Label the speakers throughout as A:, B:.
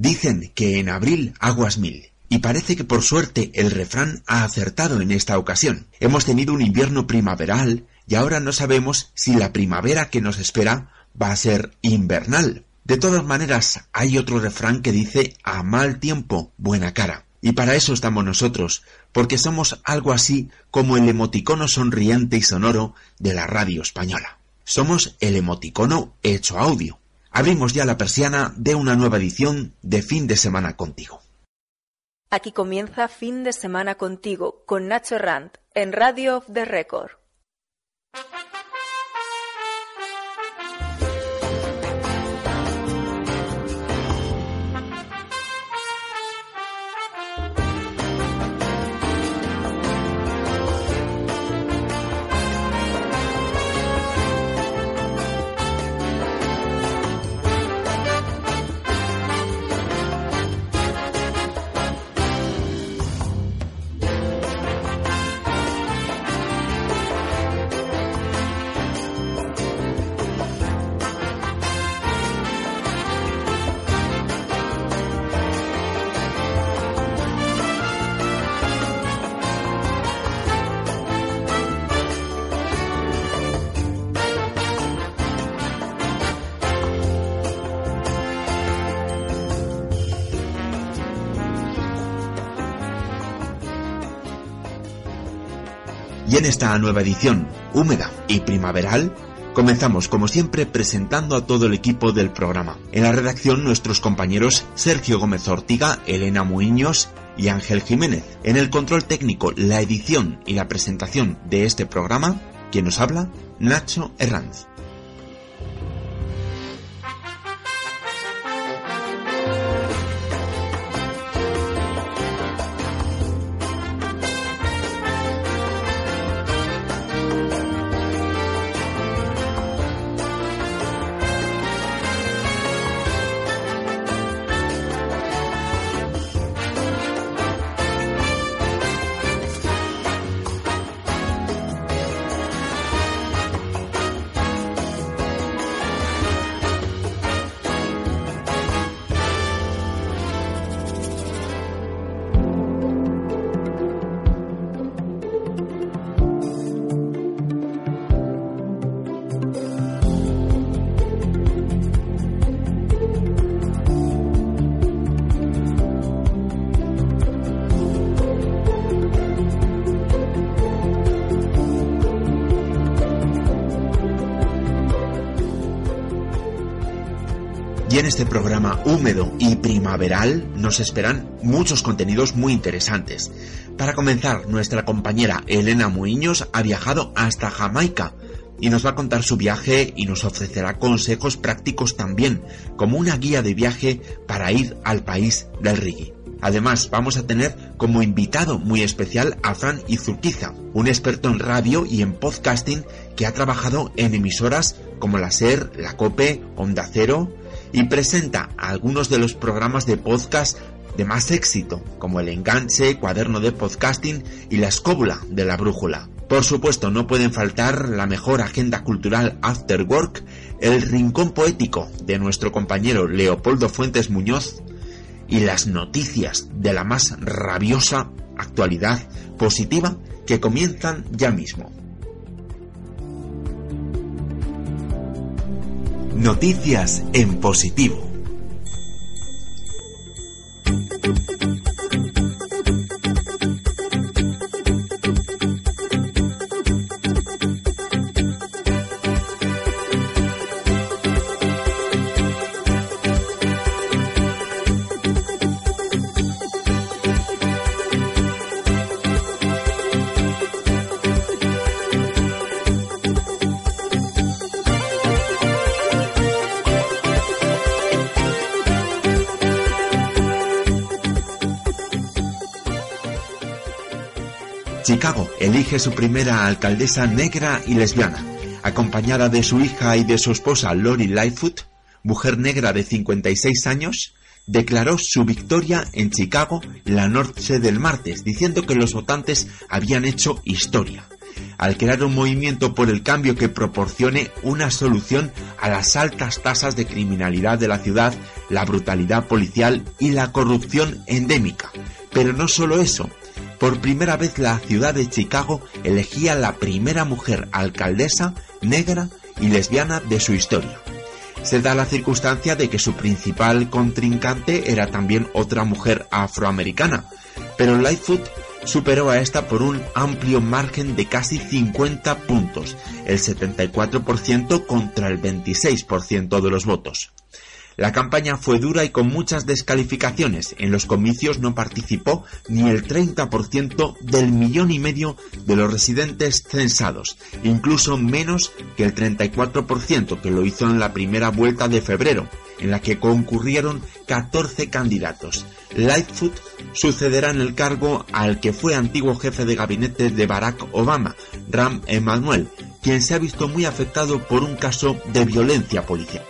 A: Dicen que en abril aguas mil. Y parece que por suerte el refrán ha acertado en esta ocasión. Hemos tenido un invierno primaveral y ahora no sabemos si la primavera que nos espera va a ser invernal. De todas maneras, hay otro refrán que dice a mal tiempo, buena cara. Y para eso estamos nosotros, porque somos algo así como el emoticono sonriente y sonoro de la radio española. Somos el emoticono hecho audio. Abrimos ya la persiana de una nueva edición de Fin de Semana contigo.
B: Aquí comienza Fin de Semana contigo con Nacho Rand en Radio of the Record.
A: Y en esta nueva edición, húmeda y primaveral, comenzamos como siempre presentando a todo el equipo del programa. En la redacción nuestros compañeros Sergio Gómez Ortiga, Elena Muiños y Ángel Jiménez. En el control técnico, la edición y la presentación de este programa, quien nos habla, Nacho Herranz. Este programa húmedo y primaveral nos esperan muchos contenidos muy interesantes. Para comenzar, nuestra compañera Elena Muiños ha viajado hasta Jamaica y nos va a contar su viaje y nos ofrecerá consejos prácticos también, como una guía de viaje para ir al país del reggae. Además, vamos a tener como invitado muy especial a Fran Izurquiza, un experto en radio y en podcasting que ha trabajado en emisoras como la SER, la COPE, Onda Cero, y presenta algunos de los programas de podcast de más éxito, como El Enganche, Cuaderno de Podcasting y La Escóbula de la Brújula. Por supuesto, no pueden faltar la mejor agenda cultural After Work, el rincón poético de nuestro compañero Leopoldo Fuentes Muñoz y las noticias de la más rabiosa actualidad positiva que comienzan ya mismo. Noticias en positivo. Elige su primera alcaldesa negra y lesbiana, acompañada de su hija y de su esposa Lori Lightfoot, mujer negra de 56 años, declaró su victoria en Chicago la noche del martes, diciendo que los votantes habían hecho historia al crear un movimiento por el cambio que proporcione una solución a las altas tasas de criminalidad de la ciudad, la brutalidad policial y la corrupción endémica. Pero no solo eso, por primera vez la ciudad de Chicago elegía la primera mujer alcaldesa negra y lesbiana de su historia. Se da la circunstancia de que su principal contrincante era también otra mujer afroamericana, pero Lightfoot superó a esta por un amplio margen de casi 50 puntos, el 74% contra el 26% de los votos. La campaña fue dura y con muchas descalificaciones. En los comicios no participó ni el 30% del millón y medio de los residentes censados, incluso menos que el 34% que lo hizo en la primera vuelta de febrero, en la que concurrieron 14 candidatos. Lightfoot sucederá en el cargo al que fue antiguo jefe de gabinete de Barack Obama, Ram Emanuel, quien se ha visto muy afectado por un caso de violencia policial.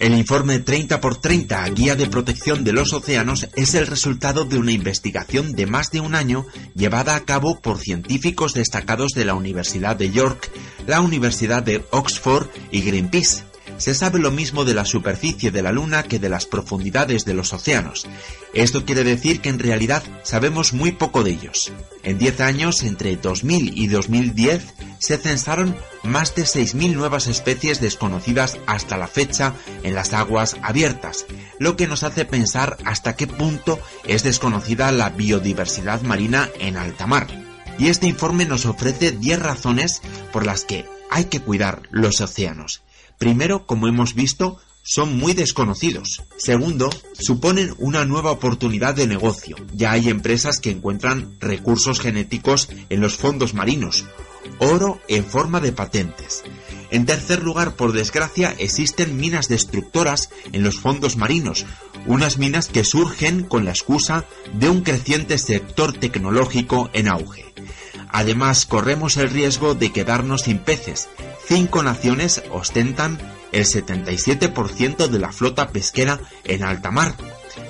A: El informe 30 x 30, Guía de Protección de los Océanos, es el resultado de una investigación de más de un año llevada a cabo por científicos destacados de la Universidad de York, la Universidad de Oxford y Greenpeace se sabe lo mismo de la superficie de la Luna que de las profundidades de los océanos. Esto quiere decir que en realidad sabemos muy poco de ellos. En 10 años, entre 2000 y 2010, se censaron más de 6.000 nuevas especies desconocidas hasta la fecha en las aguas abiertas, lo que nos hace pensar hasta qué punto es desconocida la biodiversidad marina en alta mar. Y este informe nos ofrece 10 razones por las que hay que cuidar los océanos. Primero, como hemos visto, son muy desconocidos. Segundo, suponen una nueva oportunidad de negocio. Ya hay empresas que encuentran recursos genéticos en los fondos marinos, oro en forma de patentes. En tercer lugar, por desgracia, existen minas destructoras en los fondos marinos, unas minas que surgen con la excusa de un creciente sector tecnológico en auge. Además, corremos el riesgo de quedarnos sin peces. Cinco naciones ostentan el 77% de la flota pesquera en alta mar.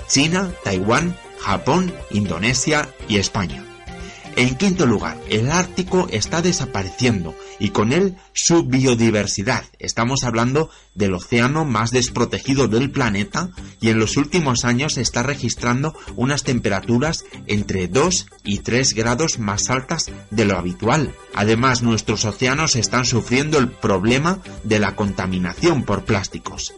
A: China, Taiwán, Japón, Indonesia y España. En quinto lugar, el Ártico está desapareciendo y con él su biodiversidad. Estamos hablando del océano más desprotegido del planeta y en los últimos años está registrando unas temperaturas entre 2 y 3 grados más altas de lo habitual. Además, nuestros océanos están sufriendo el problema de la contaminación por plásticos.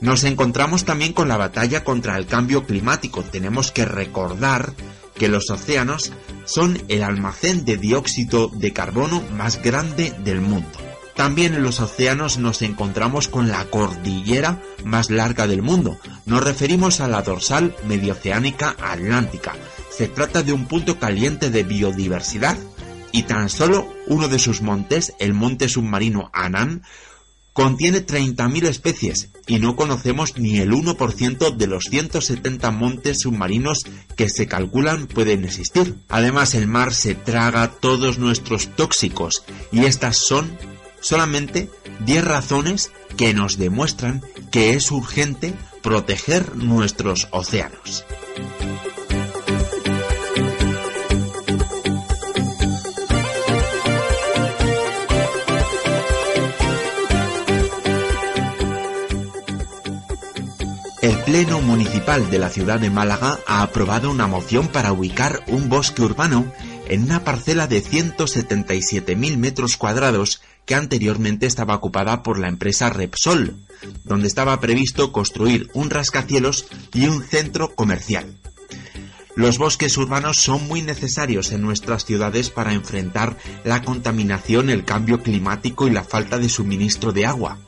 A: Nos encontramos también con la batalla contra el cambio climático. Tenemos que recordar que los océanos son el almacén de dióxido de carbono más grande del mundo. También en los océanos nos encontramos con la cordillera más larga del mundo. Nos referimos a la dorsal medioceánica atlántica. Se trata de un punto caliente de biodiversidad y tan solo uno de sus montes, el monte submarino Annan, Contiene 30.000 especies y no conocemos ni el 1% de los 170 montes submarinos que se calculan pueden existir. Además, el mar se traga todos nuestros tóxicos y estas son solamente 10 razones que nos demuestran que es urgente proteger nuestros océanos. Pleno Municipal de la ciudad de Málaga ha aprobado una moción para ubicar un bosque urbano en una parcela de 177.000 metros cuadrados que anteriormente estaba ocupada por la empresa Repsol, donde estaba previsto construir un rascacielos y un centro comercial. Los bosques urbanos son muy necesarios en nuestras ciudades para enfrentar la contaminación, el cambio climático y la falta de suministro de agua.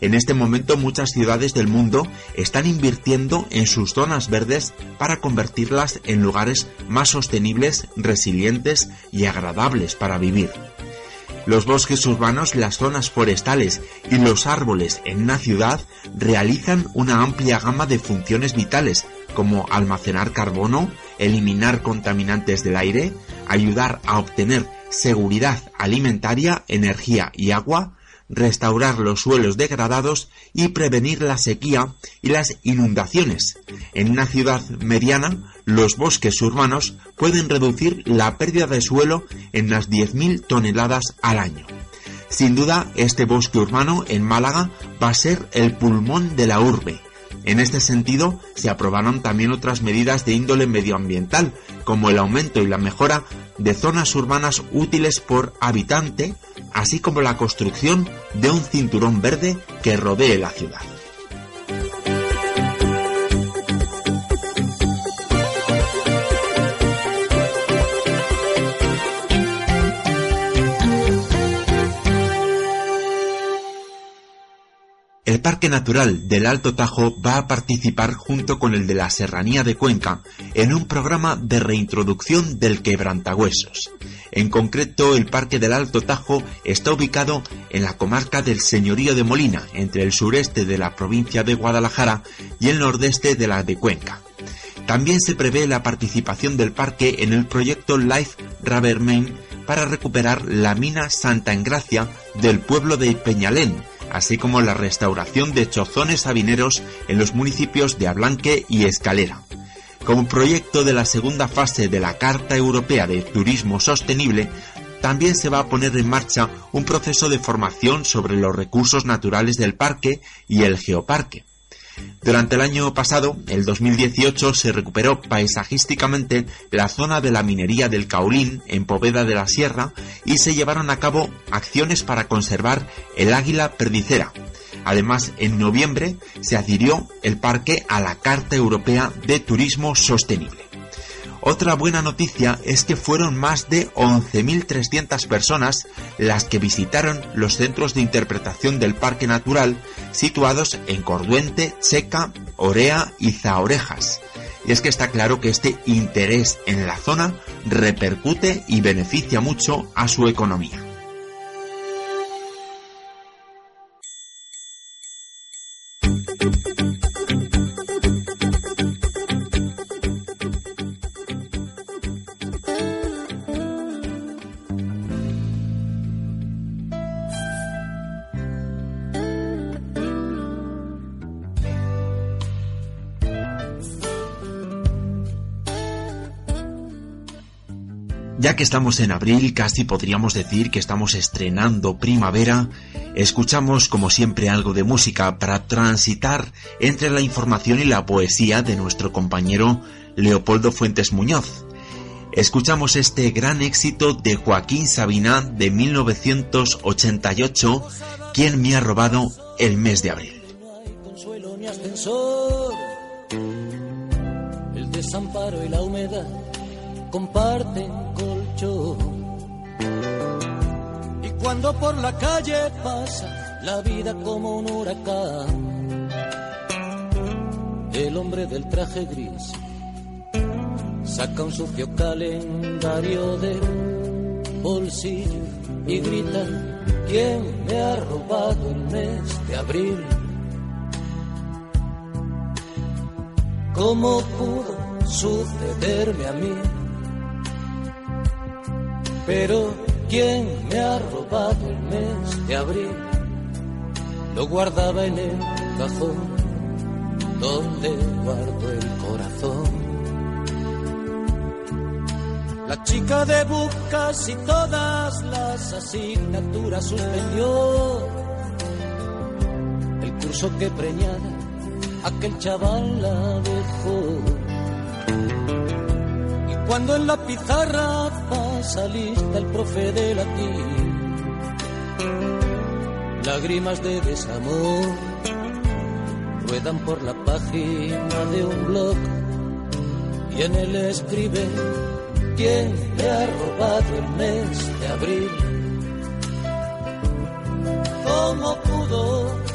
A: En este momento muchas ciudades del mundo están invirtiendo en sus zonas verdes para convertirlas en lugares más sostenibles, resilientes y agradables para vivir. Los bosques urbanos, las zonas forestales y los árboles en una ciudad realizan una amplia gama de funciones vitales como almacenar carbono, eliminar contaminantes del aire, ayudar a obtener seguridad alimentaria, energía y agua, restaurar los suelos degradados y prevenir la sequía y las inundaciones. En una ciudad mediana, los bosques urbanos pueden reducir la pérdida de suelo en las 10.000 toneladas al año. Sin duda, este bosque urbano en Málaga va a ser el pulmón de la urbe. En este sentido, se aprobaron también otras medidas de índole medioambiental, como el aumento y la mejora de zonas urbanas útiles por habitante, así como la construcción de un cinturón verde que rodee la ciudad. El Parque Natural del Alto Tajo va a participar junto con el de la Serranía de Cuenca en un programa de reintroducción del quebrantagüesos. En concreto, el Parque del Alto Tajo está ubicado en la comarca del Señorío de Molina, entre el sureste de la provincia de Guadalajara y el nordeste de la de Cuenca. También se prevé la participación del parque en el proyecto Life Rubber Main para recuperar la mina Santa Engracia del pueblo de Peñalén, así como la restauración de chozones sabineros en los municipios de Ablanque y Escalera. Como proyecto de la segunda fase de la Carta Europea de Turismo Sostenible, también se va a poner en marcha un proceso de formación sobre los recursos naturales del parque y el geoparque. Durante el año pasado, el 2018, se recuperó paisajísticamente la zona de la minería del Caulín en Poveda de la Sierra y se llevaron a cabo acciones para conservar el águila perdicera. Además, en noviembre se adhirió el parque a la Carta Europea de Turismo Sostenible. Otra buena noticia es que fueron más de 11.300 personas las que visitaron los centros de interpretación del Parque Natural situados en Corduente, Checa, Orea y Zaorejas. Y es que está claro que este interés en la zona repercute y beneficia mucho a su economía. Ya que estamos en abril, casi podríamos decir que estamos estrenando primavera, escuchamos como siempre algo de música para transitar entre la información y la poesía de nuestro compañero Leopoldo Fuentes Muñoz. Escuchamos este gran éxito de Joaquín Sabina de 1988, quien me ha robado el mes de abril.
C: Comparten y cuando por la calle pasa la vida como un huracán, el hombre del traje gris saca un sucio calendario del bolsillo y grita, ¿quién me ha robado el mes de abril? ¿Cómo pudo sucederme a mí? Pero ¿quién me ha robado el mes de abril? Lo guardaba en el cajón donde guardo el corazón. La chica de buscas y todas las asignaturas suspendió. El curso que preñada aquel chaval la dejó. Y cuando en la pizarra salista el profe de latín. Lágrimas de desamor ruedan por la página de un blog y en él escribe quién me ha robado el mes de abril. ¿Cómo pudo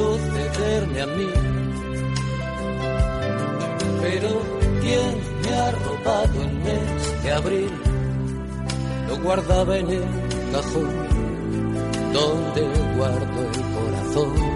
C: sucederme a mí. Pero ¿quién me ha robado el mes de abril? Lo guardaba en el cajón donde guardo el corazón.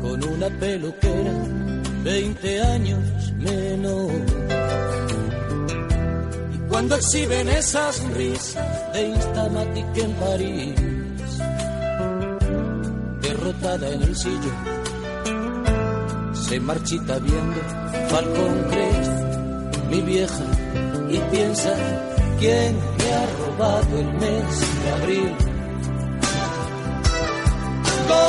C: Con una peluquera 20 años menos. Y cuando exhiben esas risas de Instamatic en París en el sillón. Se marchita viendo Falcón Crest, mi vieja, y piensa quién me ha robado el mes de abril.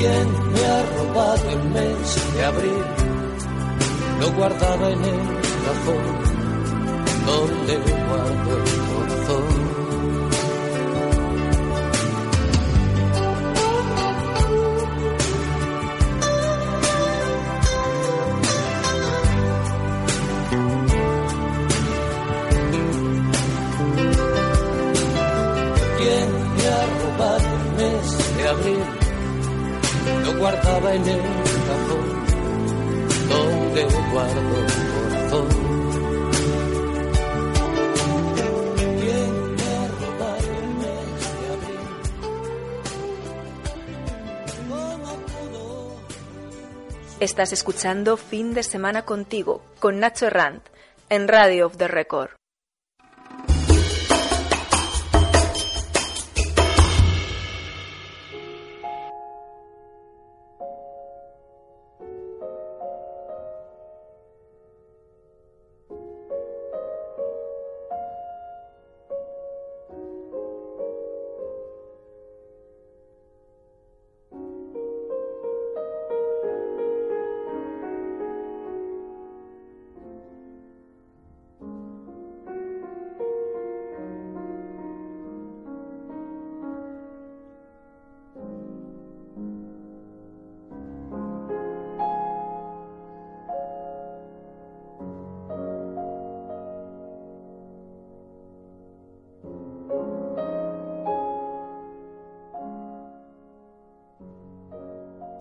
C: ¿Quién me ha robado el mes de abril? Lo guardaba en el cajón donde guardo en el cajón donde guardo el corazón. ¿Quién me ha robado el mes de abril? ¿Cómo pudo?
B: Estás escuchando Fin de Semana Contigo con Nacho Herrant en Radio of the Record.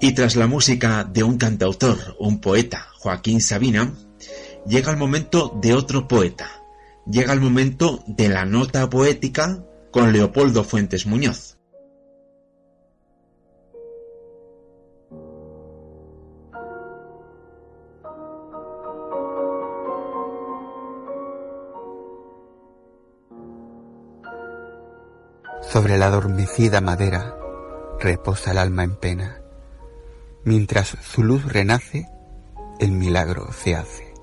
A: Y tras la música de un cantautor, un poeta, Joaquín Sabina, llega el momento de otro poeta. Llega el momento de la nota poética con Leopoldo Fuentes Muñoz.
D: Sobre la adormecida madera reposa el alma en pena Mientras su luz renace, el milagro se hace.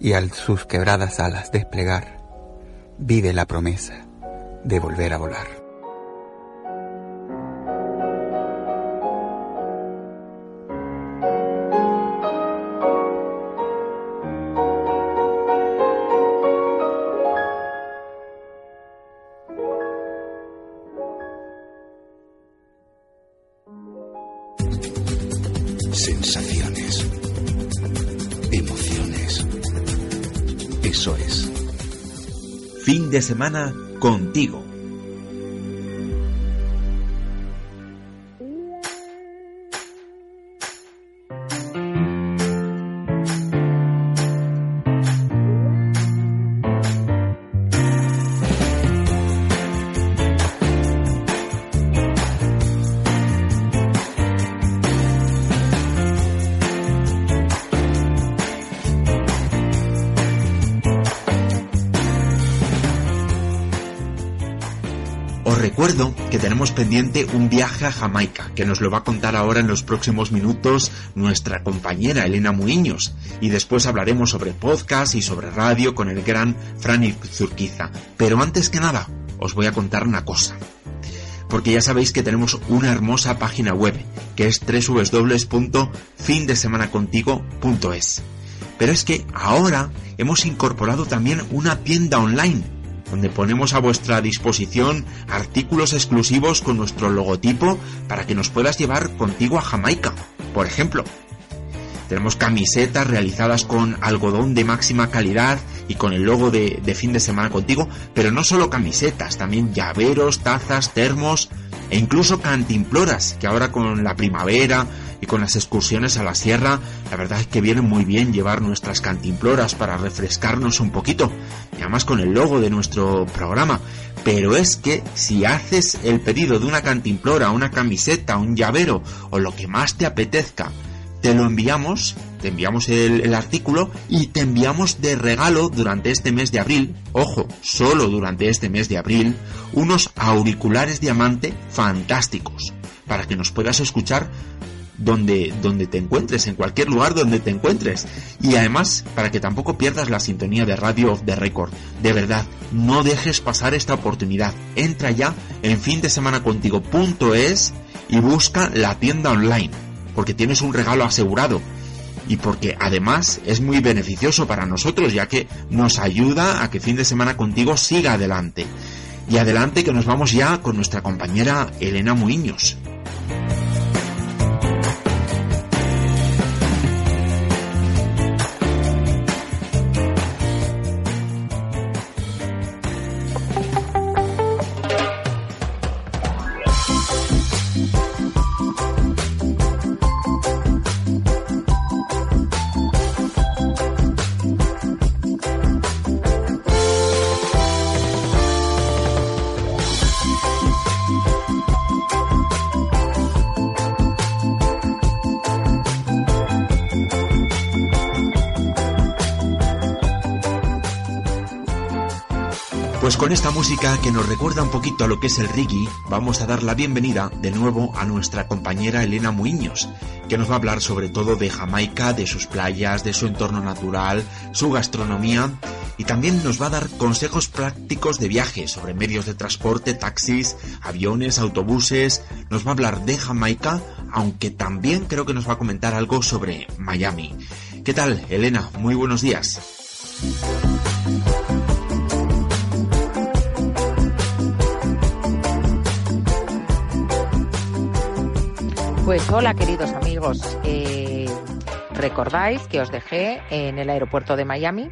D: Y al sus quebradas alas desplegar, vive la promesa de volver a volar.
A: Semana contigo. Tenemos pendiente un viaje a Jamaica, que nos lo va a contar ahora en los próximos minutos nuestra compañera Elena Muiños, y después hablaremos sobre podcast y sobre radio con el gran Franny Zurquiza. Pero antes que nada, os voy a contar una cosa. Porque ya sabéis que tenemos una hermosa página web, que es www.findesemanacontigo.es. Pero es que ahora hemos incorporado también una tienda online donde ponemos a vuestra disposición artículos exclusivos con nuestro logotipo para que nos puedas llevar contigo a Jamaica. Por ejemplo, tenemos camisetas realizadas con algodón de máxima calidad y con el logo de, fin de semana contigo, pero no solo camisetas, también llaveros, tazas, termos e incluso cantimploras, que ahora con la primavera y con las excursiones a la sierra, la verdad es que viene muy bien llevar nuestras cantimploras para refrescarnos un poquito, y además con el logo de nuestro programa. Pero es que si haces el pedido de una cantimplora, una camiseta, un llavero o lo que más te apetezca, te lo enviamos, te enviamos el, artículo y te enviamos de regalo durante este mes de abril, ojo, solo durante este mes de abril, unos auriculares diamante fantásticos para que nos puedas escuchar donde, donde te encuentres, en cualquier lugar donde te encuentres. Y además, para que tampoco pierdas la sintonía de Radio of the Record. De verdad, no dejes pasar esta oportunidad. Entra ya en fin de semana contigo.es y busca la tienda online, porque tienes un regalo asegurado. Y porque además es muy beneficioso para nosotros, ya que nos ayuda a que fin de semana contigo siga adelante. Y adelante que nos vamos ya con nuestra compañera Elena Muiños. Que nos recuerda un poquito a lo que es el reggae, vamos a dar la bienvenida de nuevo a nuestra compañera Elena Muiños, que nos va a hablar sobre todo de Jamaica, de sus playas, de su entorno natural, su gastronomía y también nos va a dar consejos prácticos de viaje sobre medios de transporte, taxis, aviones, autobuses. Nos va a hablar de Jamaica, aunque también creo que nos va a comentar algo sobre Miami. ¿Qué tal, Elena? Muy buenos días.
E: Pues hola queridos amigos, eh, recordáis que os dejé en el aeropuerto de Miami,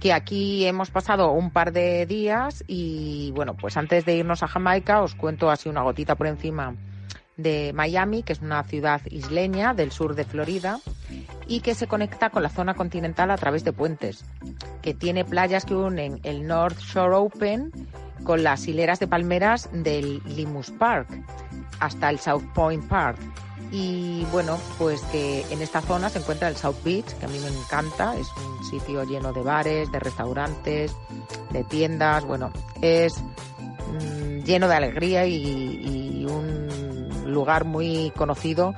E: que aquí hemos pasado un par de días y bueno, pues antes de irnos a Jamaica os cuento así una gotita por encima de Miami, que es una ciudad isleña del sur de Florida y que se conecta con la zona continental a través de puentes, que tiene playas que unen el North Shore Open con las hileras de palmeras del Limus Park hasta el South Point Park. Y bueno, pues que en esta zona se encuentra el South Beach, que a mí me encanta, es un sitio lleno de bares, de restaurantes, de tiendas, bueno, es mm, lleno de alegría y, un lugar muy conocido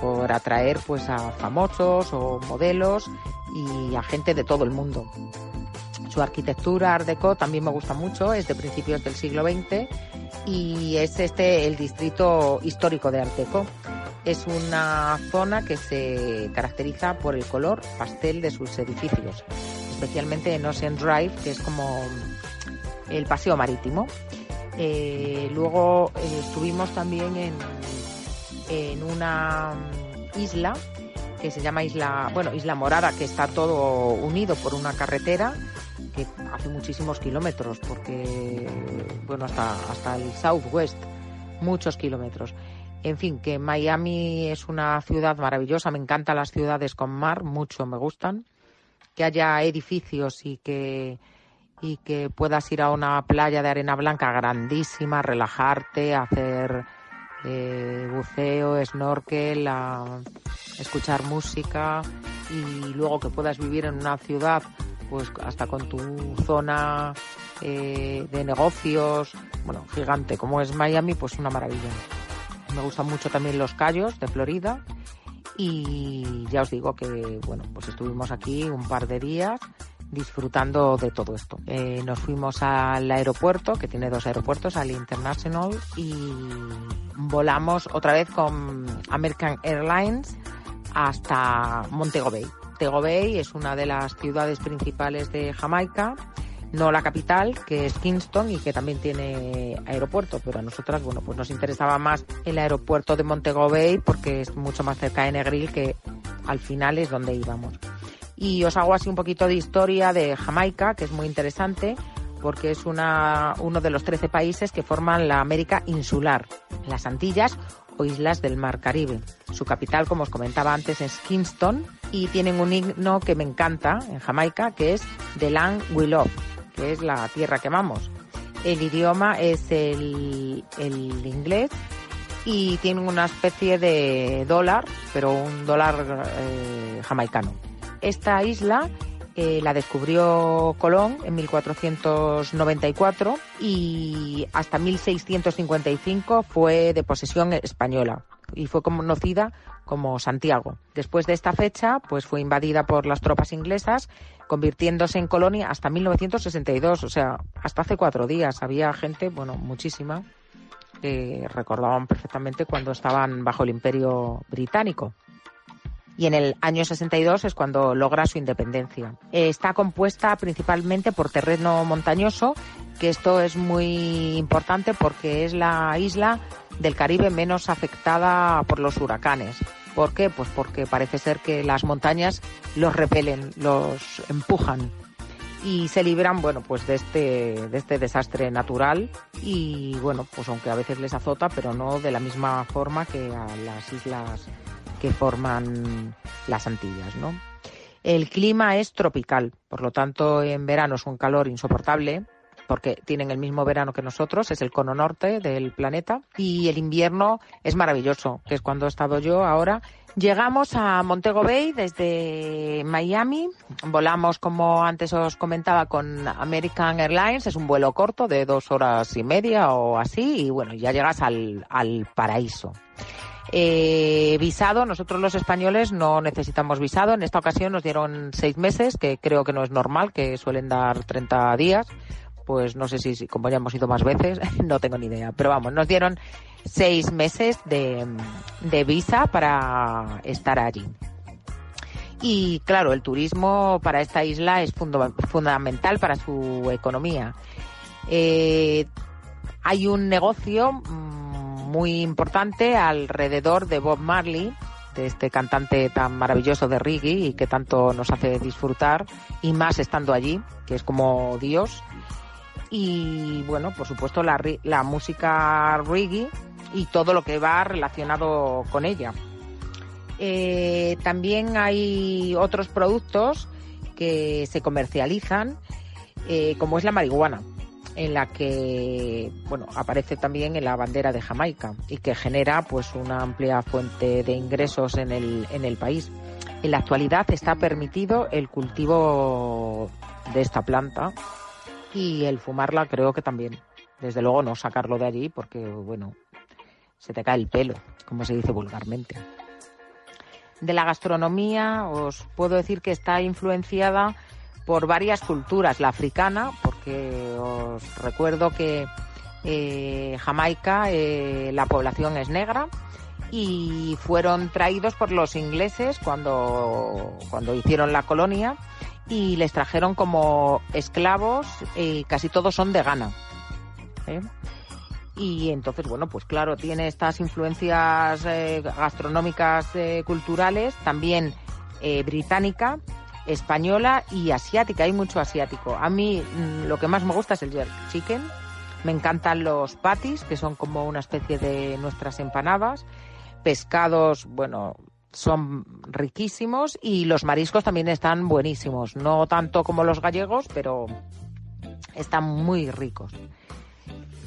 E: por atraer pues a famosos o modelos y a gente de todo el mundo. Su arquitectura Art Deco también me gusta mucho, es de principios del siglo XX y es este el distrito histórico de Arteco. Es una zona que se caracteriza por el color pastel de sus edificios, especialmente en Ocean Drive, que es como el paseo marítimo. Eh, luego eh, estuvimos también en, en una isla que se llama Isla, bueno, Isla Morada, que está todo unido por una carretera que hace muchísimos kilómetros, porque, bueno, hasta, hasta el Southwest, muchos kilómetros. En fin, que Miami es una ciudad maravillosa, me encantan las ciudades con mar, mucho me gustan. Que haya edificios y que, y que puedas ir a una playa de arena blanca grandísima, relajarte, hacer eh, buceo, snorkel, escuchar música y luego que puedas vivir en una ciudad pues hasta con tu zona eh, de negocios, bueno, gigante como es Miami, pues una maravilla. Me gustan mucho también los Cayos de Florida y ya os digo que, bueno, pues estuvimos aquí un par de días disfrutando de todo esto. Eh, nos fuimos al aeropuerto, que tiene dos aeropuertos, al International, y volamos otra vez con American Airlines hasta Montego Bay. Montego Bay es una de las ciudades principales de Jamaica, no la capital, que es Kingston y que también tiene aeropuerto, pero a nosotras, bueno, pues nos interesaba más el aeropuerto de Montego Bay porque es mucho más cerca de Negril que al final es donde íbamos. Y os hago así un poquito de historia de Jamaica, que es muy interesante porque es una, uno de los 13 países que forman la América insular, las Antillas o islas del Mar Caribe. Su capital, como os comentaba antes, es Kingston y tienen un himno que me encanta en Jamaica, que es The Land We Love, que es la tierra que amamos. El idioma es el, el inglés y tienen una especie de dólar, pero un dólar eh, jamaicano. Esta isla eh, la descubrió Colón en 1494 y hasta 1655 fue de posesión española y fue conocida como Santiago. Después de esta fecha, pues fue invadida por las tropas inglesas, convirtiéndose en colonia hasta 1962, o sea, hasta hace cuatro días. Había gente, bueno, muchísima, que recordaban perfectamente cuando estaban bajo el Imperio Británico y en el año 62 es cuando logra su independencia. Está compuesta principalmente por terreno montañoso, que esto es muy importante porque es la isla del Caribe menos afectada por los huracanes. ¿Por qué? Pues porque parece ser que las montañas los repelen, los empujan y se libran, bueno, pues de este, de este desastre natural y bueno, pues aunque a veces les azota, pero no de la misma forma que a las islas que forman las Antillas, ¿no? El clima es tropical, por lo tanto en verano es un calor insoportable porque tienen el mismo verano que nosotros, es el cono norte del planeta y el invierno es maravilloso, que es cuando he estado yo ahora. Llegamos a Montego Bay desde Miami, volamos como antes os comentaba con American Airlines, es un vuelo corto de dos horas y media o así y bueno, ya llegas al, al paraíso. Eh, visado, nosotros los españoles no necesitamos visado. En esta ocasión nos dieron seis meses, que creo que no es normal, que suelen dar 30 días. Pues no sé si, como ya hemos ido más veces, no tengo ni idea. Pero vamos, nos dieron seis meses de, visa para estar allí. Y claro, el turismo para esta isla es fundamental para su economía. Eh, hay un negocio mm, muy importante alrededor de Bob Marley, de este cantante tan maravilloso de reggae y que tanto nos hace disfrutar, y más estando allí, que es como Dios. Y bueno, por supuesto, la, la música reggae y todo lo que va relacionado con ella. Eh, también hay otros productos que se comercializan, eh, como es la marihuana en la que bueno aparece también en la bandera de Jamaica y que genera pues una amplia fuente de ingresos en el, en el país. En la actualidad está permitido el cultivo de esta planta y el fumarla creo que también. Desde luego no sacarlo de allí porque bueno, se te cae el pelo, como se dice vulgarmente. De la gastronomía os puedo decir que está influenciada por varias culturas, la africana, porque os recuerdo que eh, Jamaica, eh, la población es negra y fueron traídos por los ingleses cuando, cuando hicieron la colonia y les trajeron como esclavos y casi todos son de Ghana. ¿eh? Y entonces, bueno, pues claro, tiene estas influencias gastronómicas culturales, también británica, española y asiática. Hay mucho asiático. A mí mm, lo que más me gusta es el jerk chicken. Me encantan los patis, que son como una especie de nuestras empanadas. Pescados, bueno, son riquísimos y los mariscos también están buenísimos. No tanto como los gallegos, pero están muy ricos.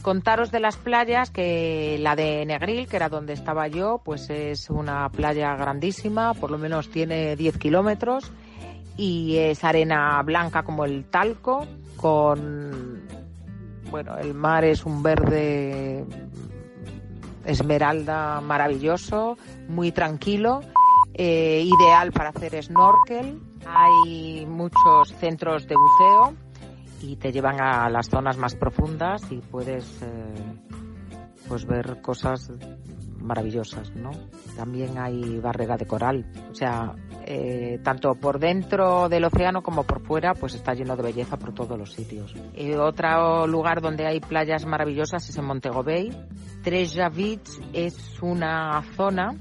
E: Contaros de las playas que la de Negril, que era donde estaba yo, pues es una playa grandísima, por lo menos tiene 10 kilómetros y es arena blanca como el talco, con bueno, el mar es un verde esmeralda maravilloso, muy tranquilo, eh, ideal para hacer snorkel. Hay muchos centros de buceo y te llevan a las zonas más profundas y puedes eh, pues ver cosas maravillosas, ¿no? También hay barrera de coral, o sea, eh, tanto por dentro del océano como por fuera, pues está lleno de belleza por todos los sitios. otro lugar donde hay playas maravillosas es en Montego Bay. Treja Beach es una zona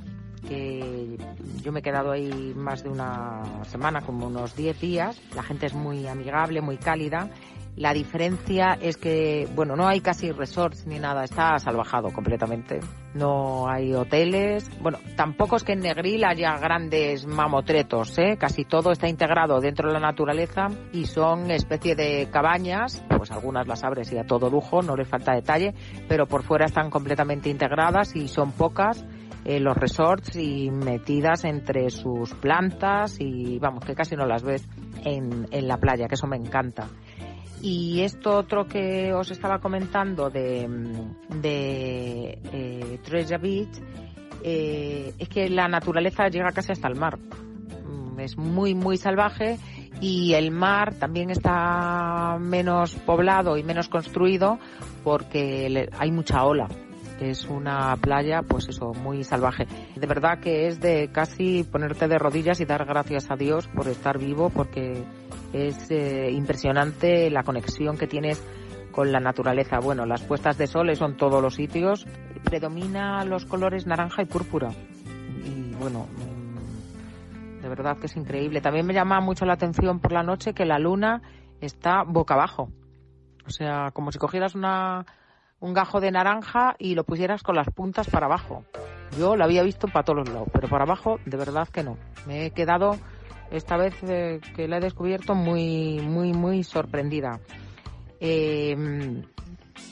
E: que yo me he quedado ahí más de una semana, como unos 10 días. La gente es muy amigable, muy cálida la diferencia es que, bueno, no hay casi resorts ni nada, está salvajado completamente. No hay hoteles. Bueno, tampoco es que en Negril haya grandes mamotretos, ¿eh? Casi todo está integrado dentro de la naturaleza y son especie de cabañas, pues algunas las abres y a todo lujo, no les falta detalle, pero por fuera están completamente integradas y son pocas. Eh, los resorts y metidas entre sus plantas y vamos, que casi no las ves en, en la playa, que eso me encanta. Y esto otro que os estaba comentando de, de eh, Treasure Beach eh, es que la naturaleza llega casi hasta el mar. Mm, es muy, muy salvaje y el mar también está menos poblado y menos construido porque hay mucha ola. Es una playa, pues eso, muy salvaje. De verdad que es de casi ponerte de rodillas y dar gracias a Dios por estar vivo porque es eh, impresionante la conexión que tienes con la naturaleza. Bueno, las puestas de sol son todos los sitios. Predomina los colores naranja y púrpura. Y bueno, mm, de verdad que es increíble. También me llama mucho la atención por la noche que la luna está boca abajo. O sea, como si cogieras una, un gajo de naranja y lo pusieras con las puntas para abajo. Yo lo había visto para todos los lados, pero para abajo de verdad que no. Me he quedado esta vez eh, que la he descubierto muy, muy, muy sorprendida. Eh,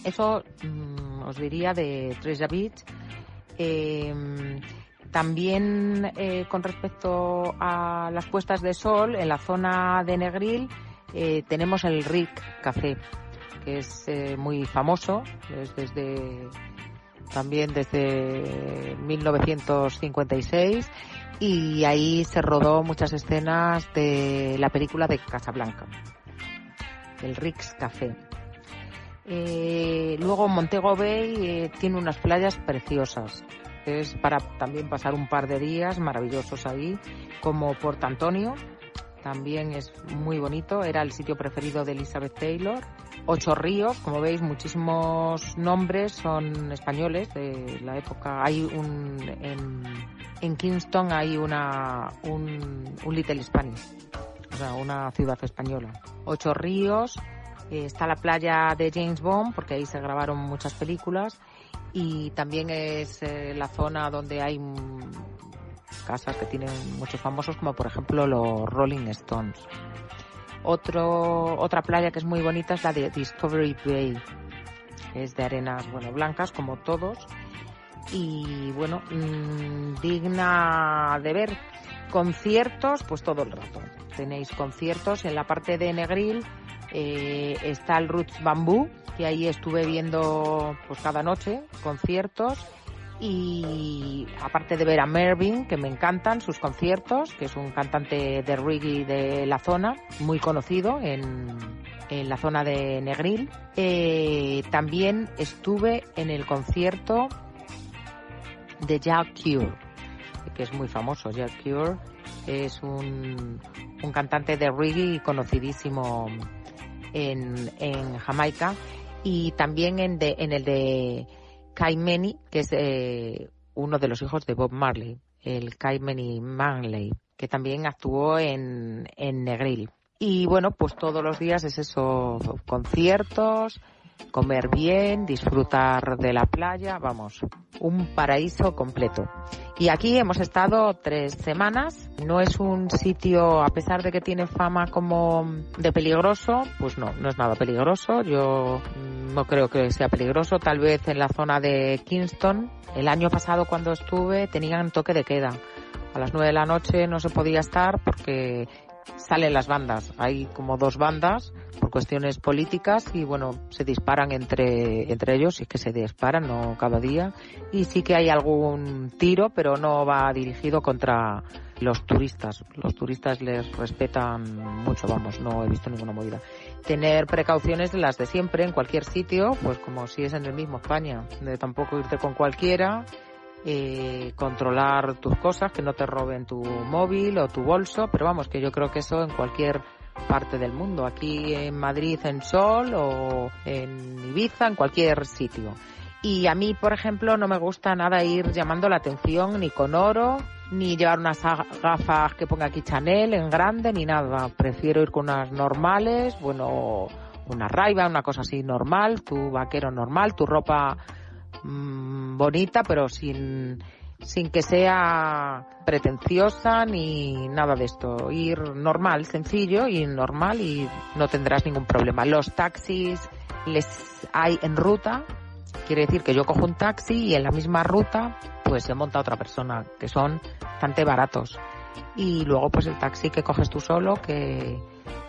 E: eso mm, os diría de Treasure Beach. Eh, también con respecto a las puestas de sol, en la zona de Negril tenemos el Rick Café, que es muy famoso, es desde también desde 1956 y ahí se rodó muchas escenas de la película de Casablanca, el Rix Café. Eh, luego Montego Bay eh, tiene unas playas preciosas. Es para también pasar un par de días maravillosos ahí, como Port Antonio, también es muy bonito, era el sitio preferido de Elizabeth Taylor. Ocho ríos, como veis, muchísimos nombres son españoles de la época. Hay un en Kingston hay una, un, Little Spanish, o sea, una ciudad española. Ocho ríos, eh, está la playa de James Bond, porque ahí se grabaron muchas películas, y también es eh, la zona donde hay casas que tienen muchos famosos, como por ejemplo los Rolling Stones. Otra playa que es muy bonita es la de Discovery Bay. Es de arenas, bueno, blancas como todos y bueno, mm, digna de ver. Conciertos, pues todo el rato. Tenéis conciertos en la parte de Negril, eh, está el Roots Bamboo, que ahí estuve viendo pues cada noche conciertos y aparte de ver a Mervyn, que me encantan sus conciertos, que es un cantante de reggae de la zona, muy conocido en, en la zona de Negril, eh, también estuve en el concierto de Jack Cure, que es muy famoso. Jack Cure es un, un cantante de reggae conocidísimo en, en Jamaica y también en, de, en el de Kaimeni, que es eh, uno de los hijos de Bob Marley, el Kaimeni Manley, que también actuó en, en Negril. Y bueno, pues todos los días es eso, conciertos, comer bien, disfrutar de la playa, vamos, un paraíso completo. Y aquí hemos estado tres semanas. No es un sitio, a pesar de que tiene fama como de peligroso, pues no, no es nada peligroso. Yo no creo que sea peligroso. Tal vez en la zona de Kingston. El año pasado cuando estuve tenían toque de queda. A las nueve de la noche no se podía estar porque salen las bandas. Hay como dos bandas por cuestiones políticas y bueno, se disparan entre, entre ellos, y que se disparan, no cada día. Y sí que hay algún tiro, pero no va dirigido contra los turistas. Los turistas les respetan mucho, vamos, no he visto ninguna movida. Tener precauciones las de siempre en cualquier sitio, pues como si es en el mismo España, de tampoco irte con cualquiera eh, controlar tus cosas, que no te roben tu móvil o tu bolso, pero vamos, que yo creo que eso en cualquier parte del mundo, aquí en Madrid en Sol o en Ibiza, en cualquier sitio. Y a mí, por ejemplo, no me gusta nada ir llamando la atención ni con oro, ni llevar unas gafas que ponga aquí Chanel en grande, ni nada. Prefiero ir con unas normales, bueno, una raiva, una cosa así normal, tu vaquero normal, tu ropa Mm, bonita, pero sin, sin que sea pretenciosa ni nada de esto. Ir normal, sencillo y normal y no tendrás ningún problema. Los taxis les hay en ruta, quiere decir que yo cojo un taxi y en la misma ruta pues se monta otra persona, que son bastante baratos. Y luego pues el taxi que coges tú solo, que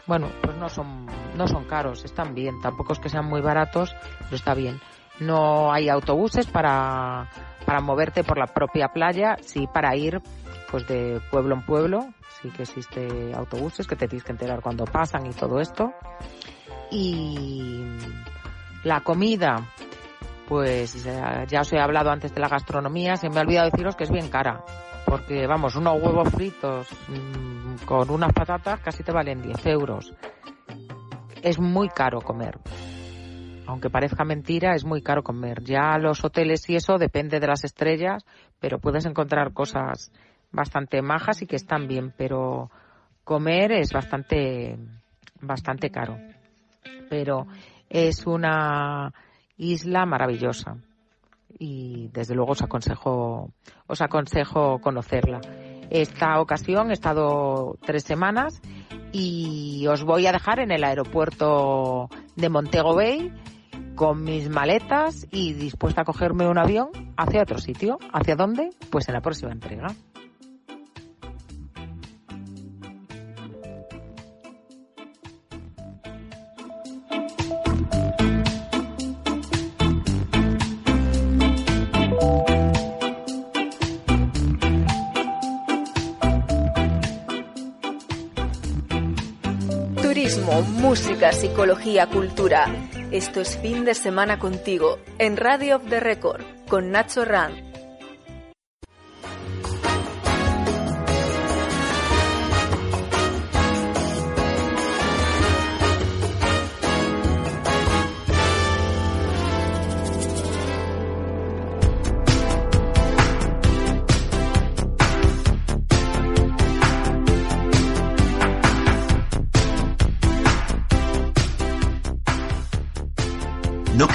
E: bueno, pues no son, no son caros, están bien, tampoco es que sean muy baratos, pero está bien. No hay autobuses para, para moverte por la propia playa, sí para ir pues de pueblo en pueblo, sí que existe autobuses que te tienes que enterar cuando pasan y todo esto. Y la comida, pues ya os he hablado antes de la gastronomía, se me ha olvidado deciros que es bien cara. Porque vamos, unos huevos fritos mm, con unas patatas casi te valen 10 euros. Es muy caro comer aunque parezca mentira, es muy caro comer. Ya los hoteles y eso depende de las estrellas, pero puedes encontrar cosas bastante majas y que están bien, pero comer es bastante, bastante caro. Pero es una isla maravillosa y desde luego os aconsejo, os aconsejo conocerla. Esta ocasión he estado tres semanas y os voy a dejar en el aeropuerto de Montego Bay con mis maletas y dispuesta a cogerme un avión hacia otro sitio. ¿Hacia dónde? Pues en la próxima entrega.
B: Turismo, música, psicología, cultura. Esto es fin de semana contigo en Radio of the Record con Nacho Rand.